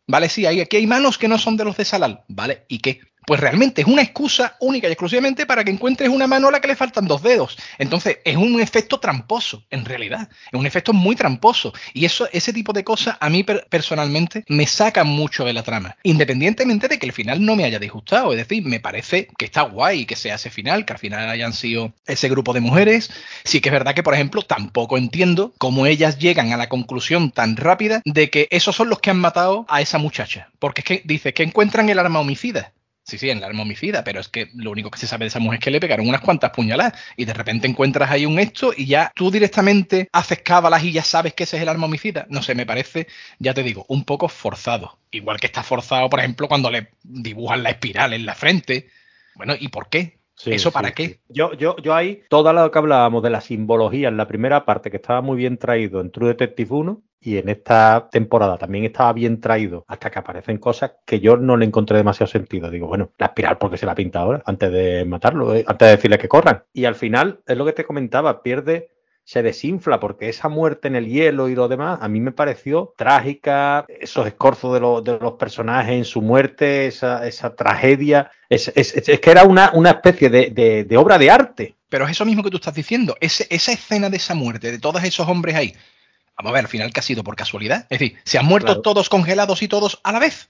Speaker 1: Vale, sí, hay, aquí hay manos que no son de los de Salal. Vale, ¿y qué? Pues realmente es una excusa única y exclusivamente para que encuentres una mano a la que le faltan dos dedos. Entonces, es un efecto tramposo, en realidad. Es un efecto muy tramposo. Y eso, ese tipo de cosas a mí personalmente me sacan mucho de la trama. Independientemente de que el final no me haya disgustado. Es decir, me parece que está guay que sea ese final, que al final hayan sido ese grupo de mujeres. Sí que es verdad que, por ejemplo, tampoco entiendo cómo ellas llegan a la conclusión tan rápida de que esos son los que han matado a esa muchacha. Porque es que dice que encuentran el arma homicida. Sí, sí, en la arma homicida, pero es que lo único que se sabe de esa mujer es que le pegaron unas cuantas puñaladas y de repente encuentras ahí un esto y ya tú directamente haces cábalas y ya sabes que ese es el arma homicida. No sé, me parece, ya te digo, un poco forzado. Igual que está forzado, por ejemplo, cuando le dibujan la espiral en la frente. Bueno, ¿y por qué? ¿Eso para qué?
Speaker 3: Yo, yo, yo ahí, todo lo que hablábamos de la simbología en la primera parte, que estaba muy bien traído en True Detective 1, y en esta temporada también estaba bien traído hasta que aparecen cosas que yo no le encontré demasiado sentido. Digo, bueno, la espiral porque se la pinta ahora, antes de matarlo, eh, antes de decirle que corran. Y al final, es lo que te comentaba, pierde se desinfla porque esa muerte en el hielo y lo demás a mí me pareció trágica, esos escorzos de, los personajes en su muerte, esa, tragedia, es, que era una, una especie de, obra de arte.
Speaker 1: Pero es eso mismo que tú estás diciendo, esa escena de esa muerte, de todos esos hombres ahí, Vamos a ver, al final, ¿qué ha sido? ¿Por casualidad? Es decir, ¿se han muerto todos congelados y todos a la vez?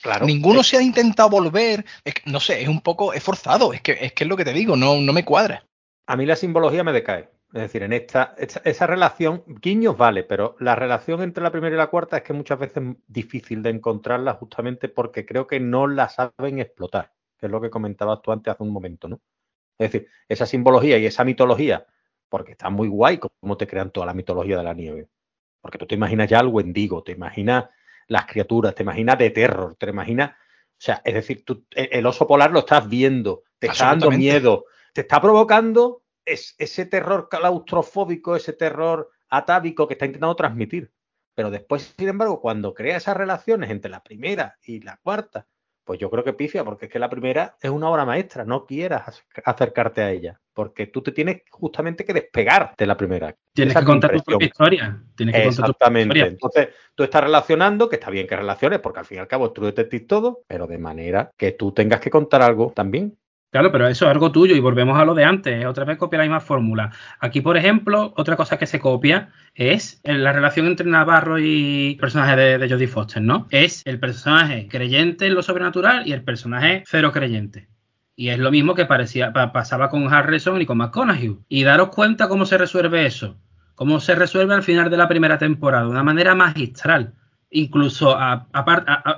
Speaker 1: Claro. Ninguno se ha intentado volver. no sé, es un poco es forzado. Es que, es que es lo que te digo, no, no me cuadra.
Speaker 3: A mí la simbología me decae. Es decir, en esta, esa relación, guiños vale, pero la relación entre la primera y la cuarta es que muchas veces es difícil de encontrarla justamente porque creo que no la saben explotar, que es lo que comentabas tú antes hace un momento, ¿no? Es decir, esa simbología y esa mitología, porque está muy guay como te crean toda la mitología de la nieve. Porque tú te imaginas ya al Wendigo, te imaginas las criaturas, te imaginas de terror, te imaginas. O sea, es decir, tú, e, el oso polar lo estás viendo, te está dando miedo, te está provocando ese terror claustrofóbico, ese terror atávico que está intentando transmitir. Pero después, sin embargo, cuando crea esas relaciones entre la primera y la cuarta, pues yo creo que pifia, porque es que la primera es una obra maestra, no quieras acercarte a ella, porque tú te tienes justamente que despegar de la primera.
Speaker 2: Tienes que contar tu propia historia.
Speaker 3: Exactamente. Entonces, tú estás relacionando, que está bien que relaciones, porque al fin y al cabo es True Detective todo, pero de manera que tú tengas que contar algo también.
Speaker 2: Claro, pero eso es algo tuyo y volvemos a lo de antes, otra vez copia la misma fórmula. Aquí, por ejemplo, otra cosa que se copia es la relación entre Navarro y el personaje de, de Jodie Foster, ¿no? Es el personaje creyente en lo sobrenatural y el personaje cero creyente. Y es lo mismo que parecía, pasaba con Harrison y con McConaughey. Y daros cuenta cómo se resuelve eso. Cómo se resuelve al final de la primera temporada, de una manera magistral incluso a,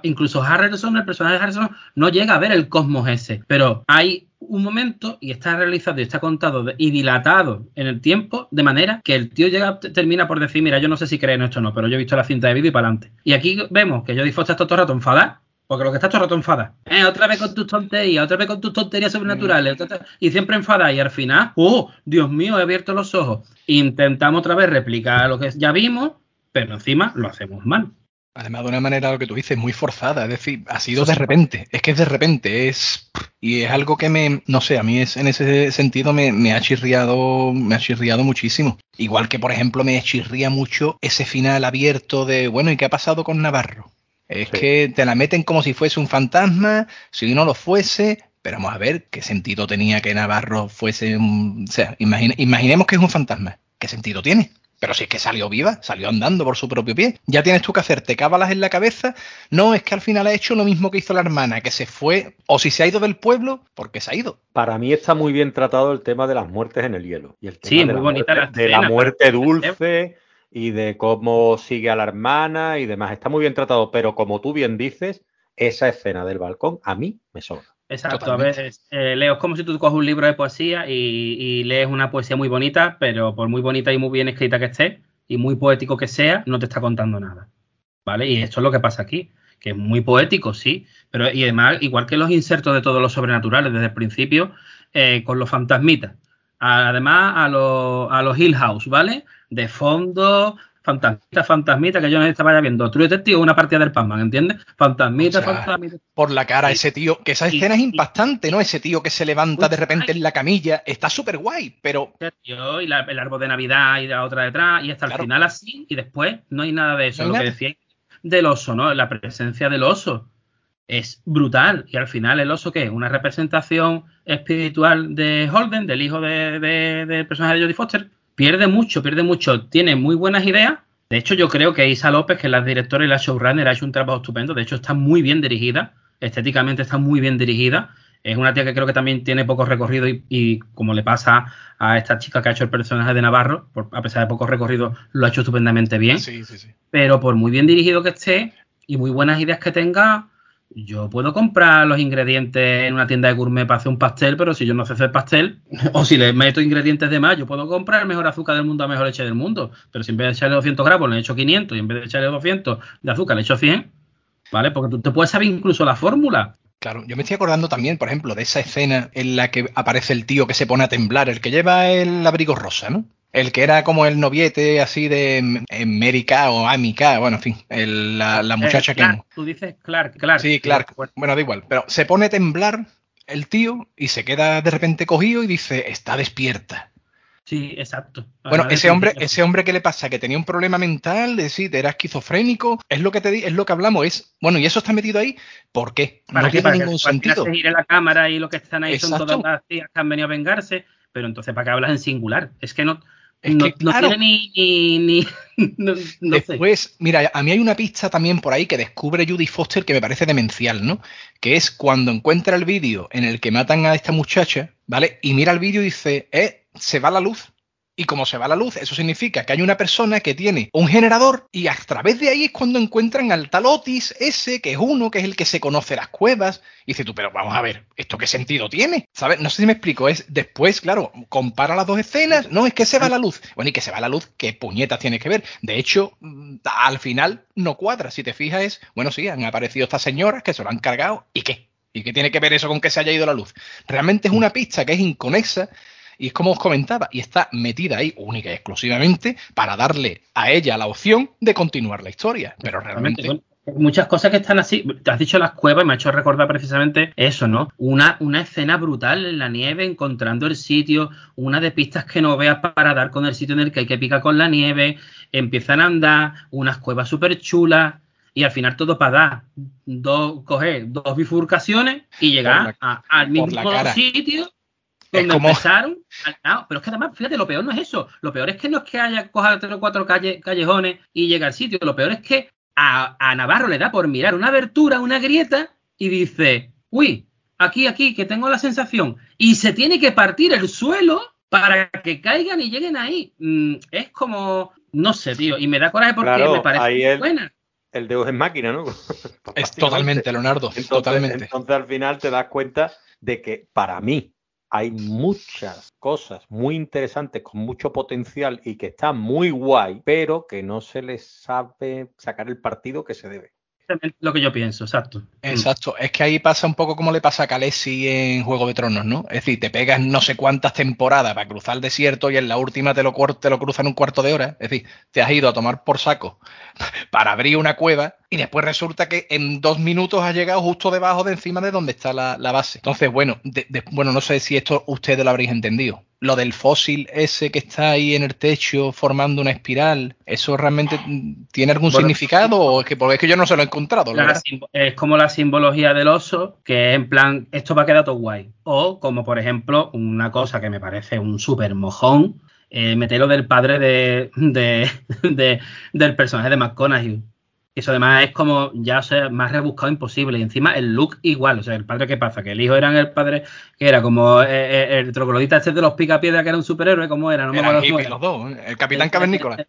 Speaker 2: incluso Harrison, el personaje de Harrison, no llega a ver el cosmos ese. Pero hay un momento y está realizado y está contado y dilatado en el tiempo de manera que el tío llega termina por decir, mira, yo no sé si creen esto o no, pero yo he visto la cinta de vídeo y para adelante. Y aquí vemos que yo Foster está todo el rato enfadada Porque lo que está todo el rato enfada. Eh, otra vez con tus tonterías, otra vez con tus tonterías sobrenaturales. Y siempre enfada. Y al final, ¡oh! Dios mío, he abierto los ojos. Intentamos otra vez replicar lo que ya vimos, pero encima lo hacemos mal.
Speaker 1: Además, de una manera, lo que tú dices, muy forzada. Es decir, ha sido de repente. Es que es de repente. Es. Y es algo que me. No sé, a mí es, en ese sentido me, me ha chirriado. Me ha chirriado muchísimo. Igual que, por ejemplo, me chirría mucho ese final abierto de. Bueno, ¿y qué ha pasado con Navarro? Es que te la meten como si fuese un fantasma, si no lo fuese, pero vamos a ver qué sentido tenía que Navarro fuese un... O sea, imaginemos que es un fantasma. ¿Qué sentido tiene? Pero si es que salió viva, salió andando por su propio pie. Ya tienes tú que hacerte cábalas en la cabeza. No, es que al final ha hecho lo mismo que hizo la hermana, que se fue, o si se ha ido del pueblo, porque se ha ido.
Speaker 3: Para mí está muy bien tratado el tema de las muertes en el hielo.
Speaker 2: Y el tema sí, de, muy la bonita
Speaker 3: muerte, de la muerte dulce y de cómo sigue a la hermana y demás. Está muy bien tratado, pero como tú bien dices, esa escena del balcón a mí me sobra.
Speaker 2: Exacto, a veces eh, leo es como si tú coges un libro de poesía y, lees una poesía muy bonita, pero por muy bonita y muy bien escrita que esté y muy poético que sea, no te está contando nada. ¿Vale? Y esto es lo que pasa aquí, que es muy poético, sí, pero y además, igual que los insertos de todos los sobrenaturales desde el principio, eh, con los fantasmitas. Además, a los, a los Hill House, ¿vale? De fondo, fantasmita, fantasmita, que yo no estaba viendo True Detective una partida del Pac-Man, ¿entiendes? Fantasmita, fantasmita.
Speaker 1: Por la cara, ese tío, que esa escena es impactante, ¿no? Ese tío que se levanta de repente en la camilla, está súper guay, pero.
Speaker 2: y el árbol de Navidad y la otra detrás, y hasta el final así, y después no hay nada de eso. lo que decía del oso, ¿no? La presencia del oso es brutal. Y al final, ¿el oso qué es? Una representación espiritual de Holden, del hijo del de, personaje de Jodie Foster pierde mucho, pierde mucho, tiene muy buenas ideas. De hecho, yo creo que Isa López, que es la directora y la showrunner, ha hecho un trabajo estupendo. De hecho, está muy bien dirigida, estéticamente está muy bien dirigida. Es una tía que creo que también tiene poco recorrido y, como le pasa a esta chica que ha hecho el personaje de Navarro, a pesar de poco recorrido, lo ha hecho estupendamente bien. Sí, sí, sí. Pero por muy bien dirigido que esté y muy buenas ideas que tenga, yo puedo comprar los ingredientes en una tienda de gourmet para hacer un pastel, pero si yo no sé hacer pastel, [LAUGHS] o si le meto ingredientes de más, yo puedo comprar el mejor azúcar del mundo a mejor leche del mundo. Pero si en vez de echarle 200 gramos le he hecho 500 y en vez de echarle 200 de azúcar le he hecho 100, ¿vale? Porque tú te puedes saber incluso la fórmula.
Speaker 1: Claro, yo me estoy acordando también, por ejemplo, de esa escena en la que aparece el tío que se pone a temblar, el que lleva el abrigo rosa, ¿no? El que era como el noviete así de América o Amica, bueno, en fin, la, eh, muchacha que...
Speaker 2: Tú dices Clark, Clark.
Speaker 1: Sí, Clark. Bueno, da igual, pero se pone a temblar el tío y se queda de repente cogido y dice, está despierta.
Speaker 2: Sí, exacto.
Speaker 1: Bueno, ese hombre, ese hombre que le pasa, que tenía un problema mental, de decir, era esquizofrénico, es lo que te es lo que hablamos, es, bueno, y eso está metido ahí, ¿por qué?
Speaker 2: no tiene ningún sentido. Se gire la cámara y lo que están ahí son todas las tías que han venido a vengarse, pero entonces ¿para qué hablas en singular? Es que no, no, tiene ni. [LAUGHS] no,
Speaker 1: Después, mira, a mí hay una pista también por ahí que descubre Judy Foster que me parece demencial, ¿no? Que es cuando encuentra el vídeo en el que matan a esta muchacha, ¿vale? Y mira el vídeo y dice, eh, se va la luz. Y como se va la luz, eso significa que hay una persona que tiene un generador y a través de ahí es cuando encuentran al tal Otis ese, que es uno, que es el que se conoce las cuevas. Y dice tú, pero vamos a ver, ¿esto qué sentido tiene? ¿Sabes? No sé si me explico. Es después, claro, compara las dos escenas. No, es que se va la luz. Bueno, y que se va la luz, ¿qué puñetas tiene que ver? De hecho, mm, al final no cuadra. Si te fijas, es, bueno, sí, han aparecido estas señoras que se lo han cargado. ¿Y qué? ¿Y qué tiene que ver eso con que se haya ido la luz? Realmente es una pista que es inconexa y es como os comentaba, y está metida ahí única y exclusivamente para darle a ella la opción de continuar la historia. Pero realmente.
Speaker 2: muchas cosas que están así. Te has dicho las cuevas y me ha hecho recordar precisamente eso, ¿no? Una, una escena brutal en la nieve, encontrando el sitio, una de pistas que no veas para dar con el sitio en el que hay que picar con la nieve, empiezan a andar, unas cuevas súper chulas. Y al final todo para dar, dos, coger dos bifurcaciones y llegar al mismo sitio donde empezaron, pero es que además, fíjate, lo peor no es eso. Lo peor es que no es que haya coja tres o cuatro callejones y llega al sitio. Lo peor es que a, Navarro le da por mirar una abertura, una grieta, y dice, uy, aquí, aquí, que tengo la sensación. Y se tiene que partir el suelo para que caigan y lleguen ahí. Mm, es como, no sé, tío, y me da coraje porque me parece buena.
Speaker 3: El Deus es máquina, ¿no? [LAUGHS]
Speaker 1: es totalmente, Leonardo, totalmente.
Speaker 3: Entonces al final te das cuenta de que para mí, hay muchas cosas muy interesantes con mucho potencial y que están muy guay, pero que no se les sabe sacar el partido que se debe.
Speaker 2: Lo que yo pienso, exacto.
Speaker 1: Exacto, es que ahí pasa un poco como le pasa a Khaleesi en Juego de Tronos, ¿no? Es decir, te pegas no sé cuántas temporadas para cruzar el desierto y en la última te lo, te lo cruzan un cuarto de hora. Es decir, te has ido a tomar por saco [LAUGHS] para abrir una cueva y después resulta que en dos minutos has llegado justo debajo de encima de donde está la, base. Entonces, bueno, bueno, no sé si esto ustedes lo habréis entendido. Lo del fósil ese que está ahí en el techo formando una espiral, ¿eso realmente tiene algún significado? O es que, porque es que yo no se lo he encontrado.
Speaker 2: es como la simbología del oso, que en plan, esto va a quedar todo guay. O como por ejemplo, una cosa que me parece un súper mojón, eh, meterlo del padre de, [LAUGHS] del personaje de McConaughey. Eso además es como ya sea más rebuscado imposible. Y encima el look igual. O sea, el padre, ¿qué pasa? Que el hijo era el padre que era como eh, eh, el troglodita este de los picapiedras que era un superhéroe, ¿cómo era? No me acuerdo cómo
Speaker 1: los dos, el capitán Cavernícola.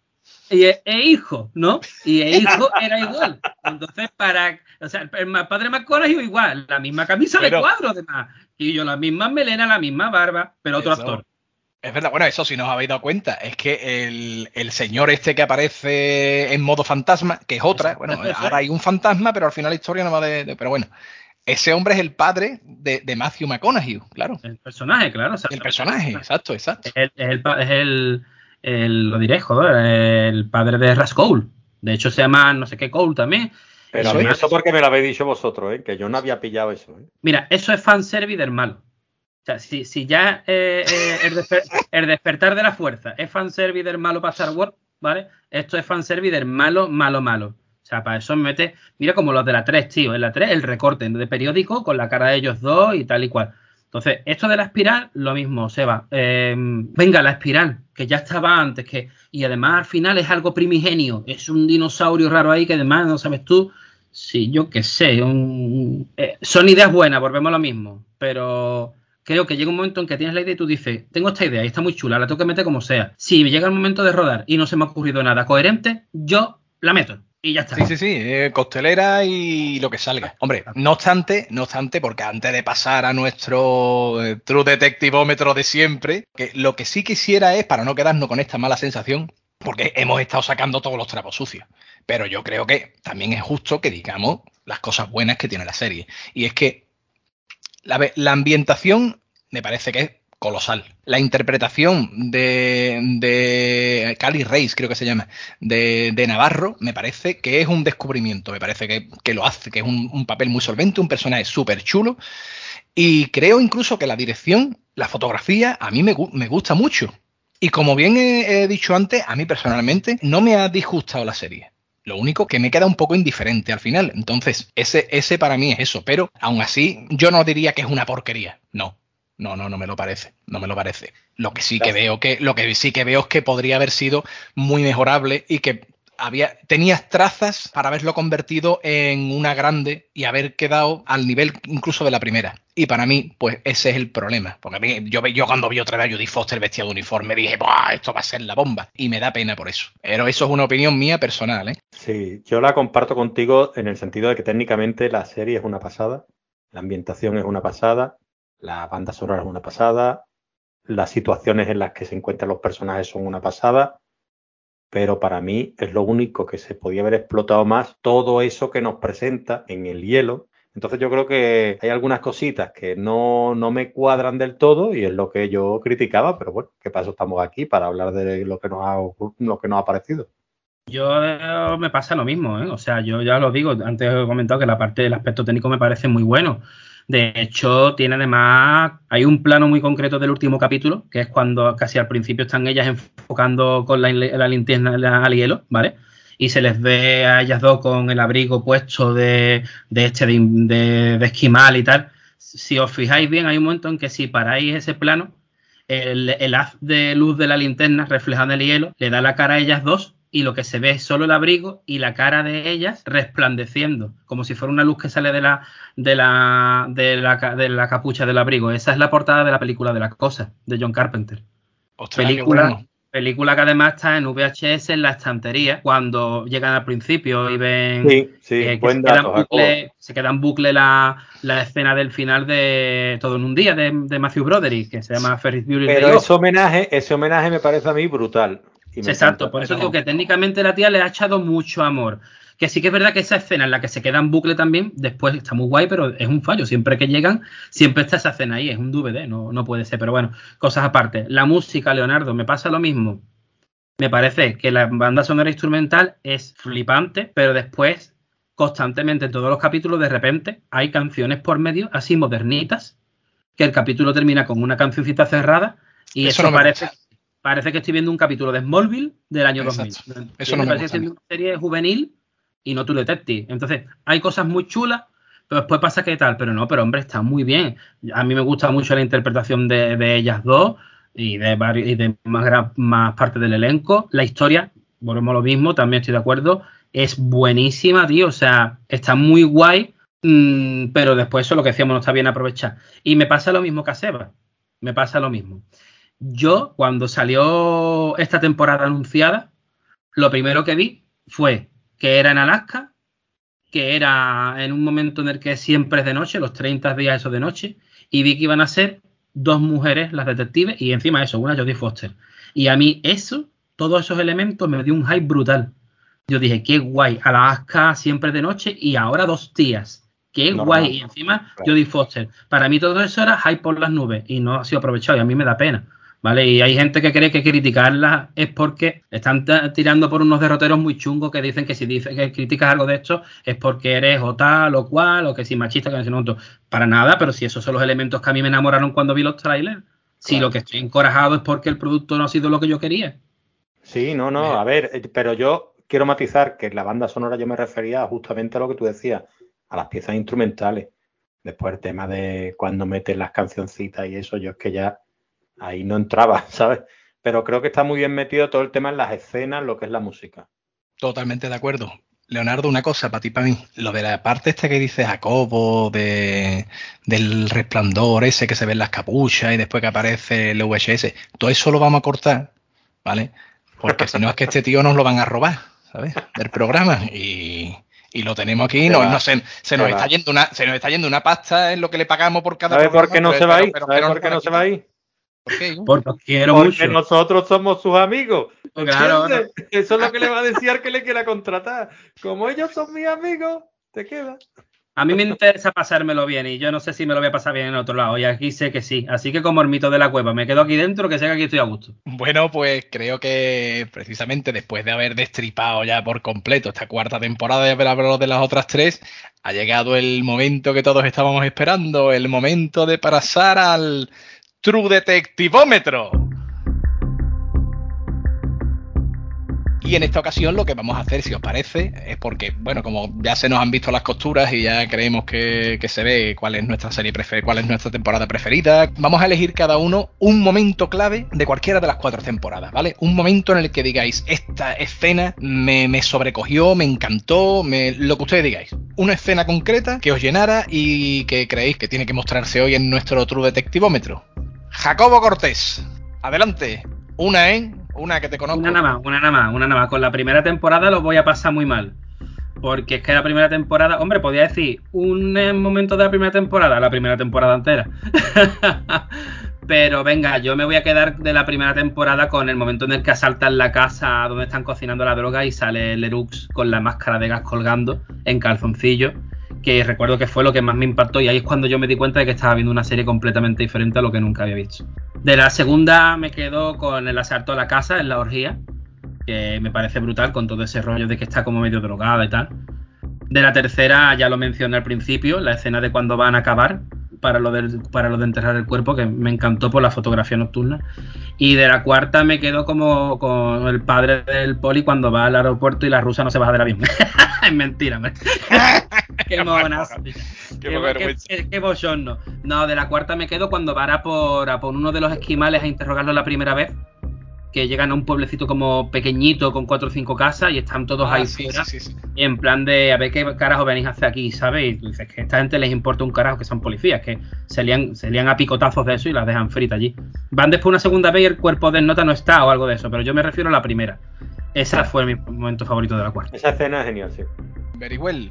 Speaker 2: Y e, hijo, ¿no? Y el [LAUGHS] hijo era igual. Entonces, para. O sea, el padre McConaughey igual. La misma camisa de cuadro, además. Y yo, la misma melena, la misma barba, pero otro actor.
Speaker 1: Es verdad, bueno, eso si no os habéis dado cuenta, es que el, señor este que aparece en modo fantasma, que es otra, bueno, [LAUGHS] ahora hay un fantasma, pero al final la historia no va de. pero bueno, ese hombre es el padre de, Matthew McConaughey, claro.
Speaker 2: El personaje, claro.
Speaker 1: el personaje, exacto, exacto.
Speaker 2: Es el, es el, lo diré, joder, el padre de Rascole. De hecho, se llama no sé qué Cole también.
Speaker 3: Pero a mí eso porque me lo habéis dicho vosotros, ¿eh? que yo no había pillado eso. ¿eh?
Speaker 2: Mira, eso es fanservice del malo. Sea, si, si ya eh, eh, el, despertar de la fuerza es fanservice malo para Star Wars, ¿vale? Esto es fanservice del malo, malo, malo. O sea, para eso me mete, mira como los de la 3, tío. En la 3 el recorte de periódico con la cara de ellos dos y tal y cual. Entonces, esto de la espiral, lo mismo, Seba. Eh, venga, la espiral, que ya estaba antes, que y además al final es algo primigenio, es un dinosaurio raro ahí que además no sabes tú. Sí, yo qué sé, son ideas buenas, volvemos a lo mismo, pero creo que llega un momento en que tienes la idea y tú dices, tengo esta idea y está muy chula, la tengo que meter como sea. Si llega el momento de rodar y no se me ha ocurrido nada coherente, yo la meto. Y ya está.
Speaker 1: Sí, sí, sí, eh, costelera y lo que salga. Hombre, no obstante, no obstante, porque antes de pasar a nuestro eh, True Detectivómetro de siempre, que lo que sí quisiera es, para no quedarnos con esta mala sensación, porque hemos estado sacando todos los trapos sucios. Pero yo creo que también es justo que digamos las cosas buenas que tiene la serie. Y es que la, ambientación me parece que es colosal. La interpretación de, de Cali Reis, creo que se llama, de, Navarro, me parece que es un descubrimiento. Me parece que, lo hace, que es un, papel muy solvente, un personaje súper chulo. Y creo incluso que la dirección, la fotografía, a mí me, me gusta mucho. Y como bien he, dicho antes, a mí personalmente no me ha disgustado la serie. Lo único que me queda un poco indiferente al final. Entonces, ese, ese para mí es eso. Pero aún así, yo no diría que es una porquería. No. No, no, no me lo parece. No me lo parece. Lo que sí que veo que, lo que sí que veo es que podría haber sido muy mejorable y que tenías trazas para haberlo convertido en una grande y haber quedado al nivel incluso de la primera. Y para mí, pues ese es el problema. Porque a mí, yo, yo cuando vi otra vez a Judy Foster vestida de uniforme, dije, ¡buah! Esto va a ser la bomba. Y me da pena por eso. Pero eso es una opinión mía personal, ¿eh?
Speaker 3: Sí, yo la comparto contigo en el sentido de que técnicamente la serie es una pasada, la ambientación es una pasada, la banda sonora es una pasada, las situaciones en las que se encuentran los personajes son una pasada pero para mí es lo único que se podía haber explotado más todo eso que nos presenta en el hielo. Entonces yo creo que hay algunas cositas que no, me cuadran del todo y es lo que yo criticaba, pero bueno, ¿qué paso estamos aquí para hablar de lo que nos ha, lo que nos ha parecido?
Speaker 2: Yo eh, me pasa lo mismo, ¿eh? o sea, yo ya lo digo, antes he comentado que la parte del aspecto técnico me parece muy bueno. De hecho, tiene además, hay un plano muy concreto del último capítulo, que es cuando casi al principio están ellas enfocando con la, linterna al hielo, ¿vale? Y se les ve a ellas dos con el abrigo puesto de, este de, esquimal y tal. Si os fijáis bien, hay un momento en que si paráis ese plano, el, el haz de luz de la linterna reflejando el hielo le da la cara a ellas dos y lo que se ve es solo el abrigo y la cara de ellas resplandeciendo, como si fuera una luz que sale de la, de la, de la, de la capucha del abrigo. Esa es la portada de la película de las cosas, de John Carpenter. película, película que además está en VHS en la estantería cuando llegan al principio y ven
Speaker 3: sí, sí, se, queda
Speaker 2: bucle, se, queda en bucle, la, la, escena del final de Todo en un día de, de Matthew Broderick, que se llama Ferris Bueller.
Speaker 3: Pero ese homenaje, ese homenaje me parece a mí brutal.
Speaker 2: Exacto, por eso digo que técnicamente la tía le ha echado mucho amor. Que sí que es verdad que esa escena en la que se queda en bucle también, después está muy guay, pero es un fallo. Siempre que llegan, siempre está esa escena ahí, es un DVD, no, no puede ser. Pero bueno, cosas aparte. La música, Leonardo, me pasa lo mismo. Me parece que la banda sonora instrumental es flipante, pero después, constantemente en todos los capítulos, de repente hay canciones por medio, así modernitas, que el capítulo termina con una cancioncita cerrada y eso, no parece, parece que estoy viendo un capítulo de Smallville del año 2000. Eso no me, parece que una serie juvenil y no True Detective. Entonces, hay cosas muy chulas, pero después pasa que tal, pero no, pero hombre, está muy bien. A mí me gusta mucho la interpretación de, ellas dos y de, y de más, más parte del elenco. La historia, volvemos a lo mismo, también estoy de acuerdo, es buenísima, tío, o sea, está muy guay, mm, pero después eso lo que decíamos no está bien aprovechar. Y me pasa lo mismo que a Seba, me pasa lo mismo. Yo, cuando salió esta temporada anunciada, lo primero que vi fue que era en Alaska, que era en un momento en el que siempre es de noche, los 30 días eso de noche, y vi que iban a ser dos mujeres las detectives y encima eso, una Jodie Foster. Y a mí eso, todos esos elementos me dio un hype brutal. Yo dije, qué guay, Alaska siempre de noche y ahora dos días. Qué guay. Y encima Jodie Foster. Para mí todo eso era hype por las nubes y no ha sido aprovechado y a mí me da pena. ¿Vale? Y hay gente que cree que criticarla es porque están tirando por unos derroteros muy chungos que dicen que si dices que criticas algo de esto es porque eres o tal o cual, o que si machista, que no sé Para nada, pero si esos son los elementos que a mí me enamoraron cuando vi los trailers. Si lo que estoy encorajado es porque el producto no ha sido lo que yo quería.
Speaker 3: Sí, no, no, a ver, eh, pero yo quiero matizar que en la banda sonora yo me refería justamente a lo que tú decías, a las piezas instrumentales. Después el tema de cuando meten las cancioncitas y eso, yo es que ya ahí no entraba, [LAUGHS] ¿sabes? Pero creo que está muy bien metido todo el tema en las escenas, lo que es la música.
Speaker 1: Totalmente de acuerdo. Leonardo, una cosa para ti, para mí. Lo de la parte esta que dice Jacobo, de, del resplandor ese que se ve en las capuchas y después que aparece el VHS, todo eso lo vamos a cortar, ¿vale? Porque si no es que este tío nos lo van a robar, ¿sabes? Del programa. Y, lo tenemos aquí, no, no se, se nos está yendo una, se nos está yendo una pasta en lo que le pagamos por cada
Speaker 3: ¿Sabes por qué no se va ahí? ¿Sabes por qué no se va ahí? [LAUGHS]
Speaker 2: Porque quiero
Speaker 3: Porque nosotros somos sus amigos. Claro, Eso es lo que le va a decir que le quiera contratar. Como ellos son mis amigos, te queda.
Speaker 2: A mí me interesa pasármelo bien y yo no sé si me lo voy a pasar bien en otro lado. Y aquí sé que sí. Así que como el mito de la cueva, me quedo aquí dentro, que sé que aquí estoy a gusto.
Speaker 1: Bueno, pues creo que precisamente después de haber destripado ya por completo esta cuarta temporada y haber hablado de las otras tres, ha llegado el momento que todos estábamos esperando, el momento de pasar al True Detectivómetro. Y en esta ocasión lo que vamos a hacer, si os parece, es porque, bueno, como ya se nos han visto las costuras y ya creemos que, se ve cuál es nuestra serie preferida, cuál es nuestra temporada preferida, vamos a elegir cada uno un momento clave de cualquiera de las cuatro temporadas, ¿vale? Un momento en el que digáis, esta escena me, me sobrecogió, me encantó, me, lo que ustedes digáis. Una escena concreta que os llenara y que creéis que tiene que mostrarse hoy en nuestro True Detectivómetro. Jacobo Cortés, adelante. Una, ¿eh? Una que te conozco.
Speaker 2: Una nada más, una nada más, una nada más. Con la primera temporada lo voy a pasar muy mal. Porque es que la primera temporada, hombre, podía decir un momento de la primera temporada, la primera temporada entera. [LAUGHS] Pero venga, yo me voy a quedar de la primera temporada con el momento en el que asaltan la casa donde están cocinando la droga y sale Lerux con la máscara de gas colgando en calzoncillo que recuerdo que fue lo que más me impactó y ahí es cuando yo me di cuenta de que estaba viendo una serie completamente diferente a lo que nunca había visto. De la segunda me quedo con el asalto a la casa en la orgía, que me parece brutal con todo ese rollo de que está como medio drogada y tal. De la tercera ya lo mencioné al principio, la escena de cuando van a acabar para lo de, para lo de enterrar el cuerpo, que me encantó por la fotografía nocturna. Y de la cuarta me quedo como con el padre del poli cuando va al aeropuerto y la rusa no se baja del avión. [LAUGHS] es mentira. [LAUGHS] qué monazo. Qué, qué, qué, bochorno. No, de la cuarta me quedo cuando va a por, a por uno de los esquimales a interrogarlo la primera vez que llegan a un pueblecito como pequeñito con cuatro o cinco casas y están todos ah, ahí fuera. en plan de a ver qué carajo venís a hacer aquí, ¿sabes? Y tú dices que a esta gente les importa un carajo que son policías, que se lían, se lían a picotazos de eso y las dejan fritas allí. Van después una segunda vez y el cuerpo de nota no está o algo de eso, pero yo me refiero a la primera. Esa fue mi momento favorito de la cuarta.
Speaker 3: Esa escena es genial, sí.
Speaker 1: Very well.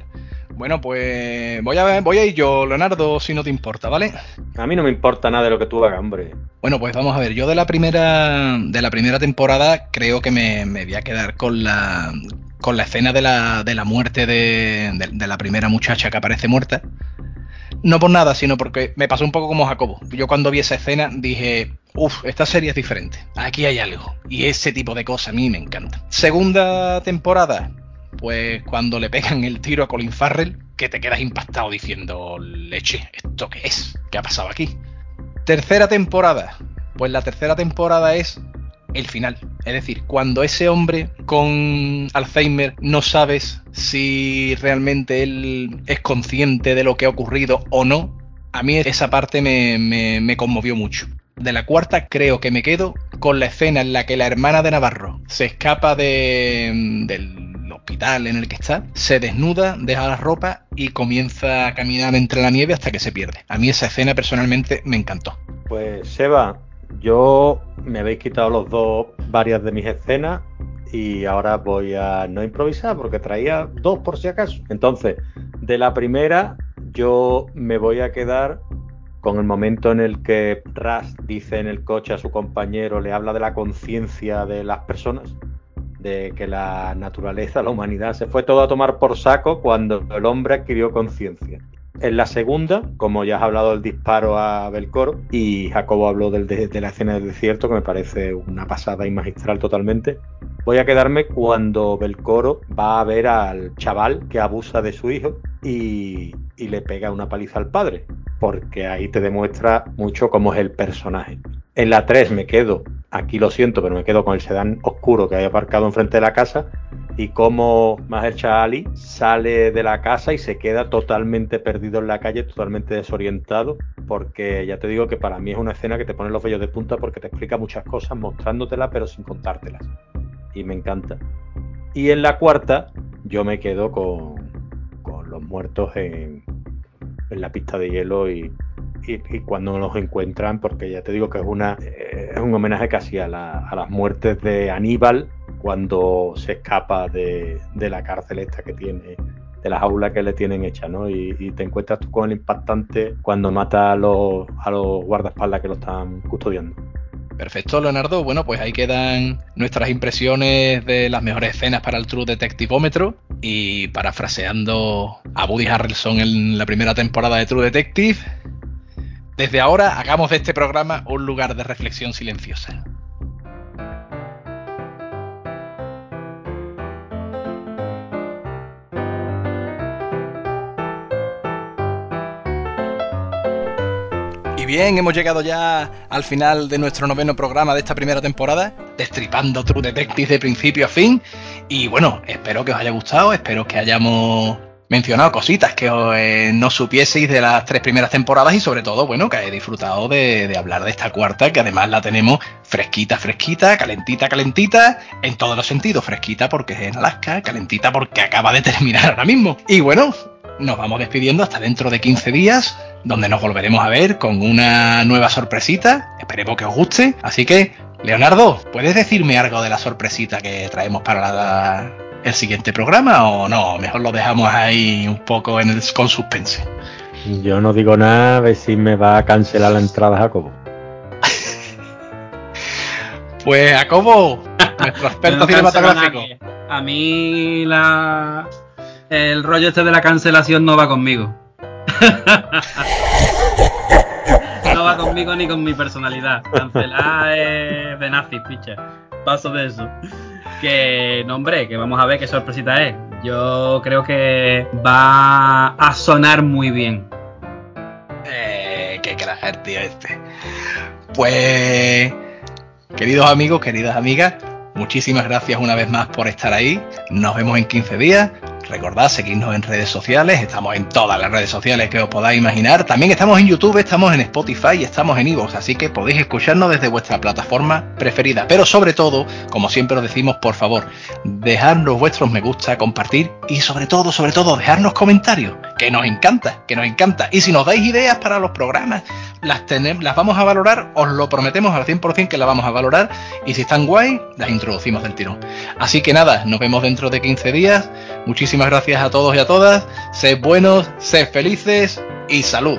Speaker 1: Bueno, pues voy a, voy a ir yo, Leonardo, si no te importa, ¿vale?
Speaker 3: A mí no me importa nada de lo que tú hagas, hombre.
Speaker 1: Bueno, pues vamos a ver. Yo de la primera, de la primera temporada creo que me, me voy a quedar con la, con la escena de la, de la muerte de, de, la primera muchacha que aparece muerta. No por nada, sino porque me pasó un poco como Jacobo. Yo cuando vi esa escena dije, uff, esta serie es diferente. Aquí hay algo. Y ese tipo de cosas a mí me encanta. Segunda temporada, pues cuando le pegan el tiro a Colin Farrell, que te quedas impactado diciendo, leche, ¿esto qué es? ¿Qué ha pasado aquí? Tercera temporada. Pues la tercera temporada es el final. Es decir, cuando ese hombre con Alzheimer no sabes si realmente él es consciente de lo que ha ocurrido o no, a mí esa parte me, conmovió mucho. De la cuarta creo que me quedo con la escena en la que la hermana de Navarro se escapa de, del hospital en el que está, se desnuda, deja la ropa y comienza a caminar entre la nieve hasta que se pierde. A mí esa escena personalmente me encantó.
Speaker 3: Pues Seba, yo me habéis quitado los dos varias de mis escenas y ahora voy a no improvisar porque traía dos por si acaso. Entonces, de la primera, yo me voy a quedar con el momento en el que Ras dice en el coche a su compañero, le habla de la conciencia de las personas, de que la naturaleza, la humanidad, se fue todo a tomar por saco cuando el hombre adquirió conciencia. En la segunda, como ya has hablado del disparo a Belcoro y Jacobo habló del de, la escena del desierto, que me parece una pasada y magistral totalmente, voy a quedarme cuando Belcoro va a ver al chaval que abusa de su hijo y, y le pega una paliza al padre, porque ahí te demuestra mucho cómo es el personaje. En la 3 me quedo, aquí lo siento, pero me quedo con el sedán oscuro que hay aparcado enfrente de la casa y cómo Maher Ali sale de la casa y se queda totalmente perdido en la calle, totalmente desorientado, porque ya te digo que para mí es una escena que te pone los vellos de punta porque te explica muchas cosas mostrándotelas pero sin contártelas. Y me encanta. Y en la cuarta yo me quedo con, con los muertos en, en la pista de hielo y, y, cuando los encuentran, porque ya te digo que es una eh, es un homenaje casi a, a las muertes de Aníbal cuando se escapa de, la cárcel esta que tiene, de las aulas que le tienen hecha, ¿no? Y, te encuentras tú con el impactante cuando mata a los, a los guardaespaldas que lo están custodiando.
Speaker 1: Perfecto, Leonardo. Bueno, pues ahí quedan nuestras impresiones de las mejores escenas para el True Detectivómetro. Y parafraseando a Woody Harrelson en la primera temporada de True Detective, desde ahora hagamos de este programa un lugar de reflexión silenciosa. bien, hemos llegado ya al final de nuestro noveno programa de esta primera temporada, destripando True Detective de principio a fin. Y bueno, espero que os haya gustado, espero que hayamos mencionado cositas que eh, no supieseis de las tres primeras temporadas y sobre todo, bueno, que hayáis disfrutado de, de, hablar de esta cuarta, que además la tenemos fresquita, fresquita, calentita, calentita, en todos los sentidos, fresquita porque es en Alaska, calentita porque acaba de terminar ahora mismo. Y bueno, nos vamos despidiendo hasta dentro de 15 días, donde nos volveremos a ver con una nueva sorpresita. Esperemos que os guste. Así que, Leonardo, ¿puedes decirme algo de la sorpresita que traemos para el siguiente programa o no? Mejor lo dejamos ahí un poco en el, con suspense.
Speaker 3: Yo no digo nada, a ver si me va a cancelar la entrada Jacobo. [LAUGHS]
Speaker 1: pues Jacobo, nuestro [LAUGHS] experto cinematográfico.
Speaker 2: A mí la, el rollo este de la cancelación no va conmigo. [LAUGHS] no va conmigo ni con mi personalidad. Cancelar es de nazis, picha. Paso de eso. Que, no, hombre, que vamos a ver qué sorpresita es. Yo creo que va a sonar muy bien.
Speaker 1: Eh, qué crack, tío este. Pues, queridos amigos, queridas amigas, muchísimas gracias una vez más por estar ahí. Nos vemos en 15 días. Recordad seguirnos en redes sociales, estamos en todas las redes sociales que os podáis imaginar. También estamos en YouTube, estamos en Spotify y estamos en Evox, así que podéis escucharnos desde vuestra plataforma preferida. Pero sobre todo, como siempre os decimos, por favor, dejadnos vuestros me gusta, compartir y sobre todo, sobre todo, dejarnos comentarios, que nos encanta, que nos encanta. Y si nos dais ideas para los programas, las, tenemos, las vamos a valorar, os lo prometemos al 100% que las vamos a valorar. Y si están guay, las introducimos del tirón. Así que nada, nos vemos dentro de 15 días. Gracias a todos y a todas. Sed buenos, sed felices y salud.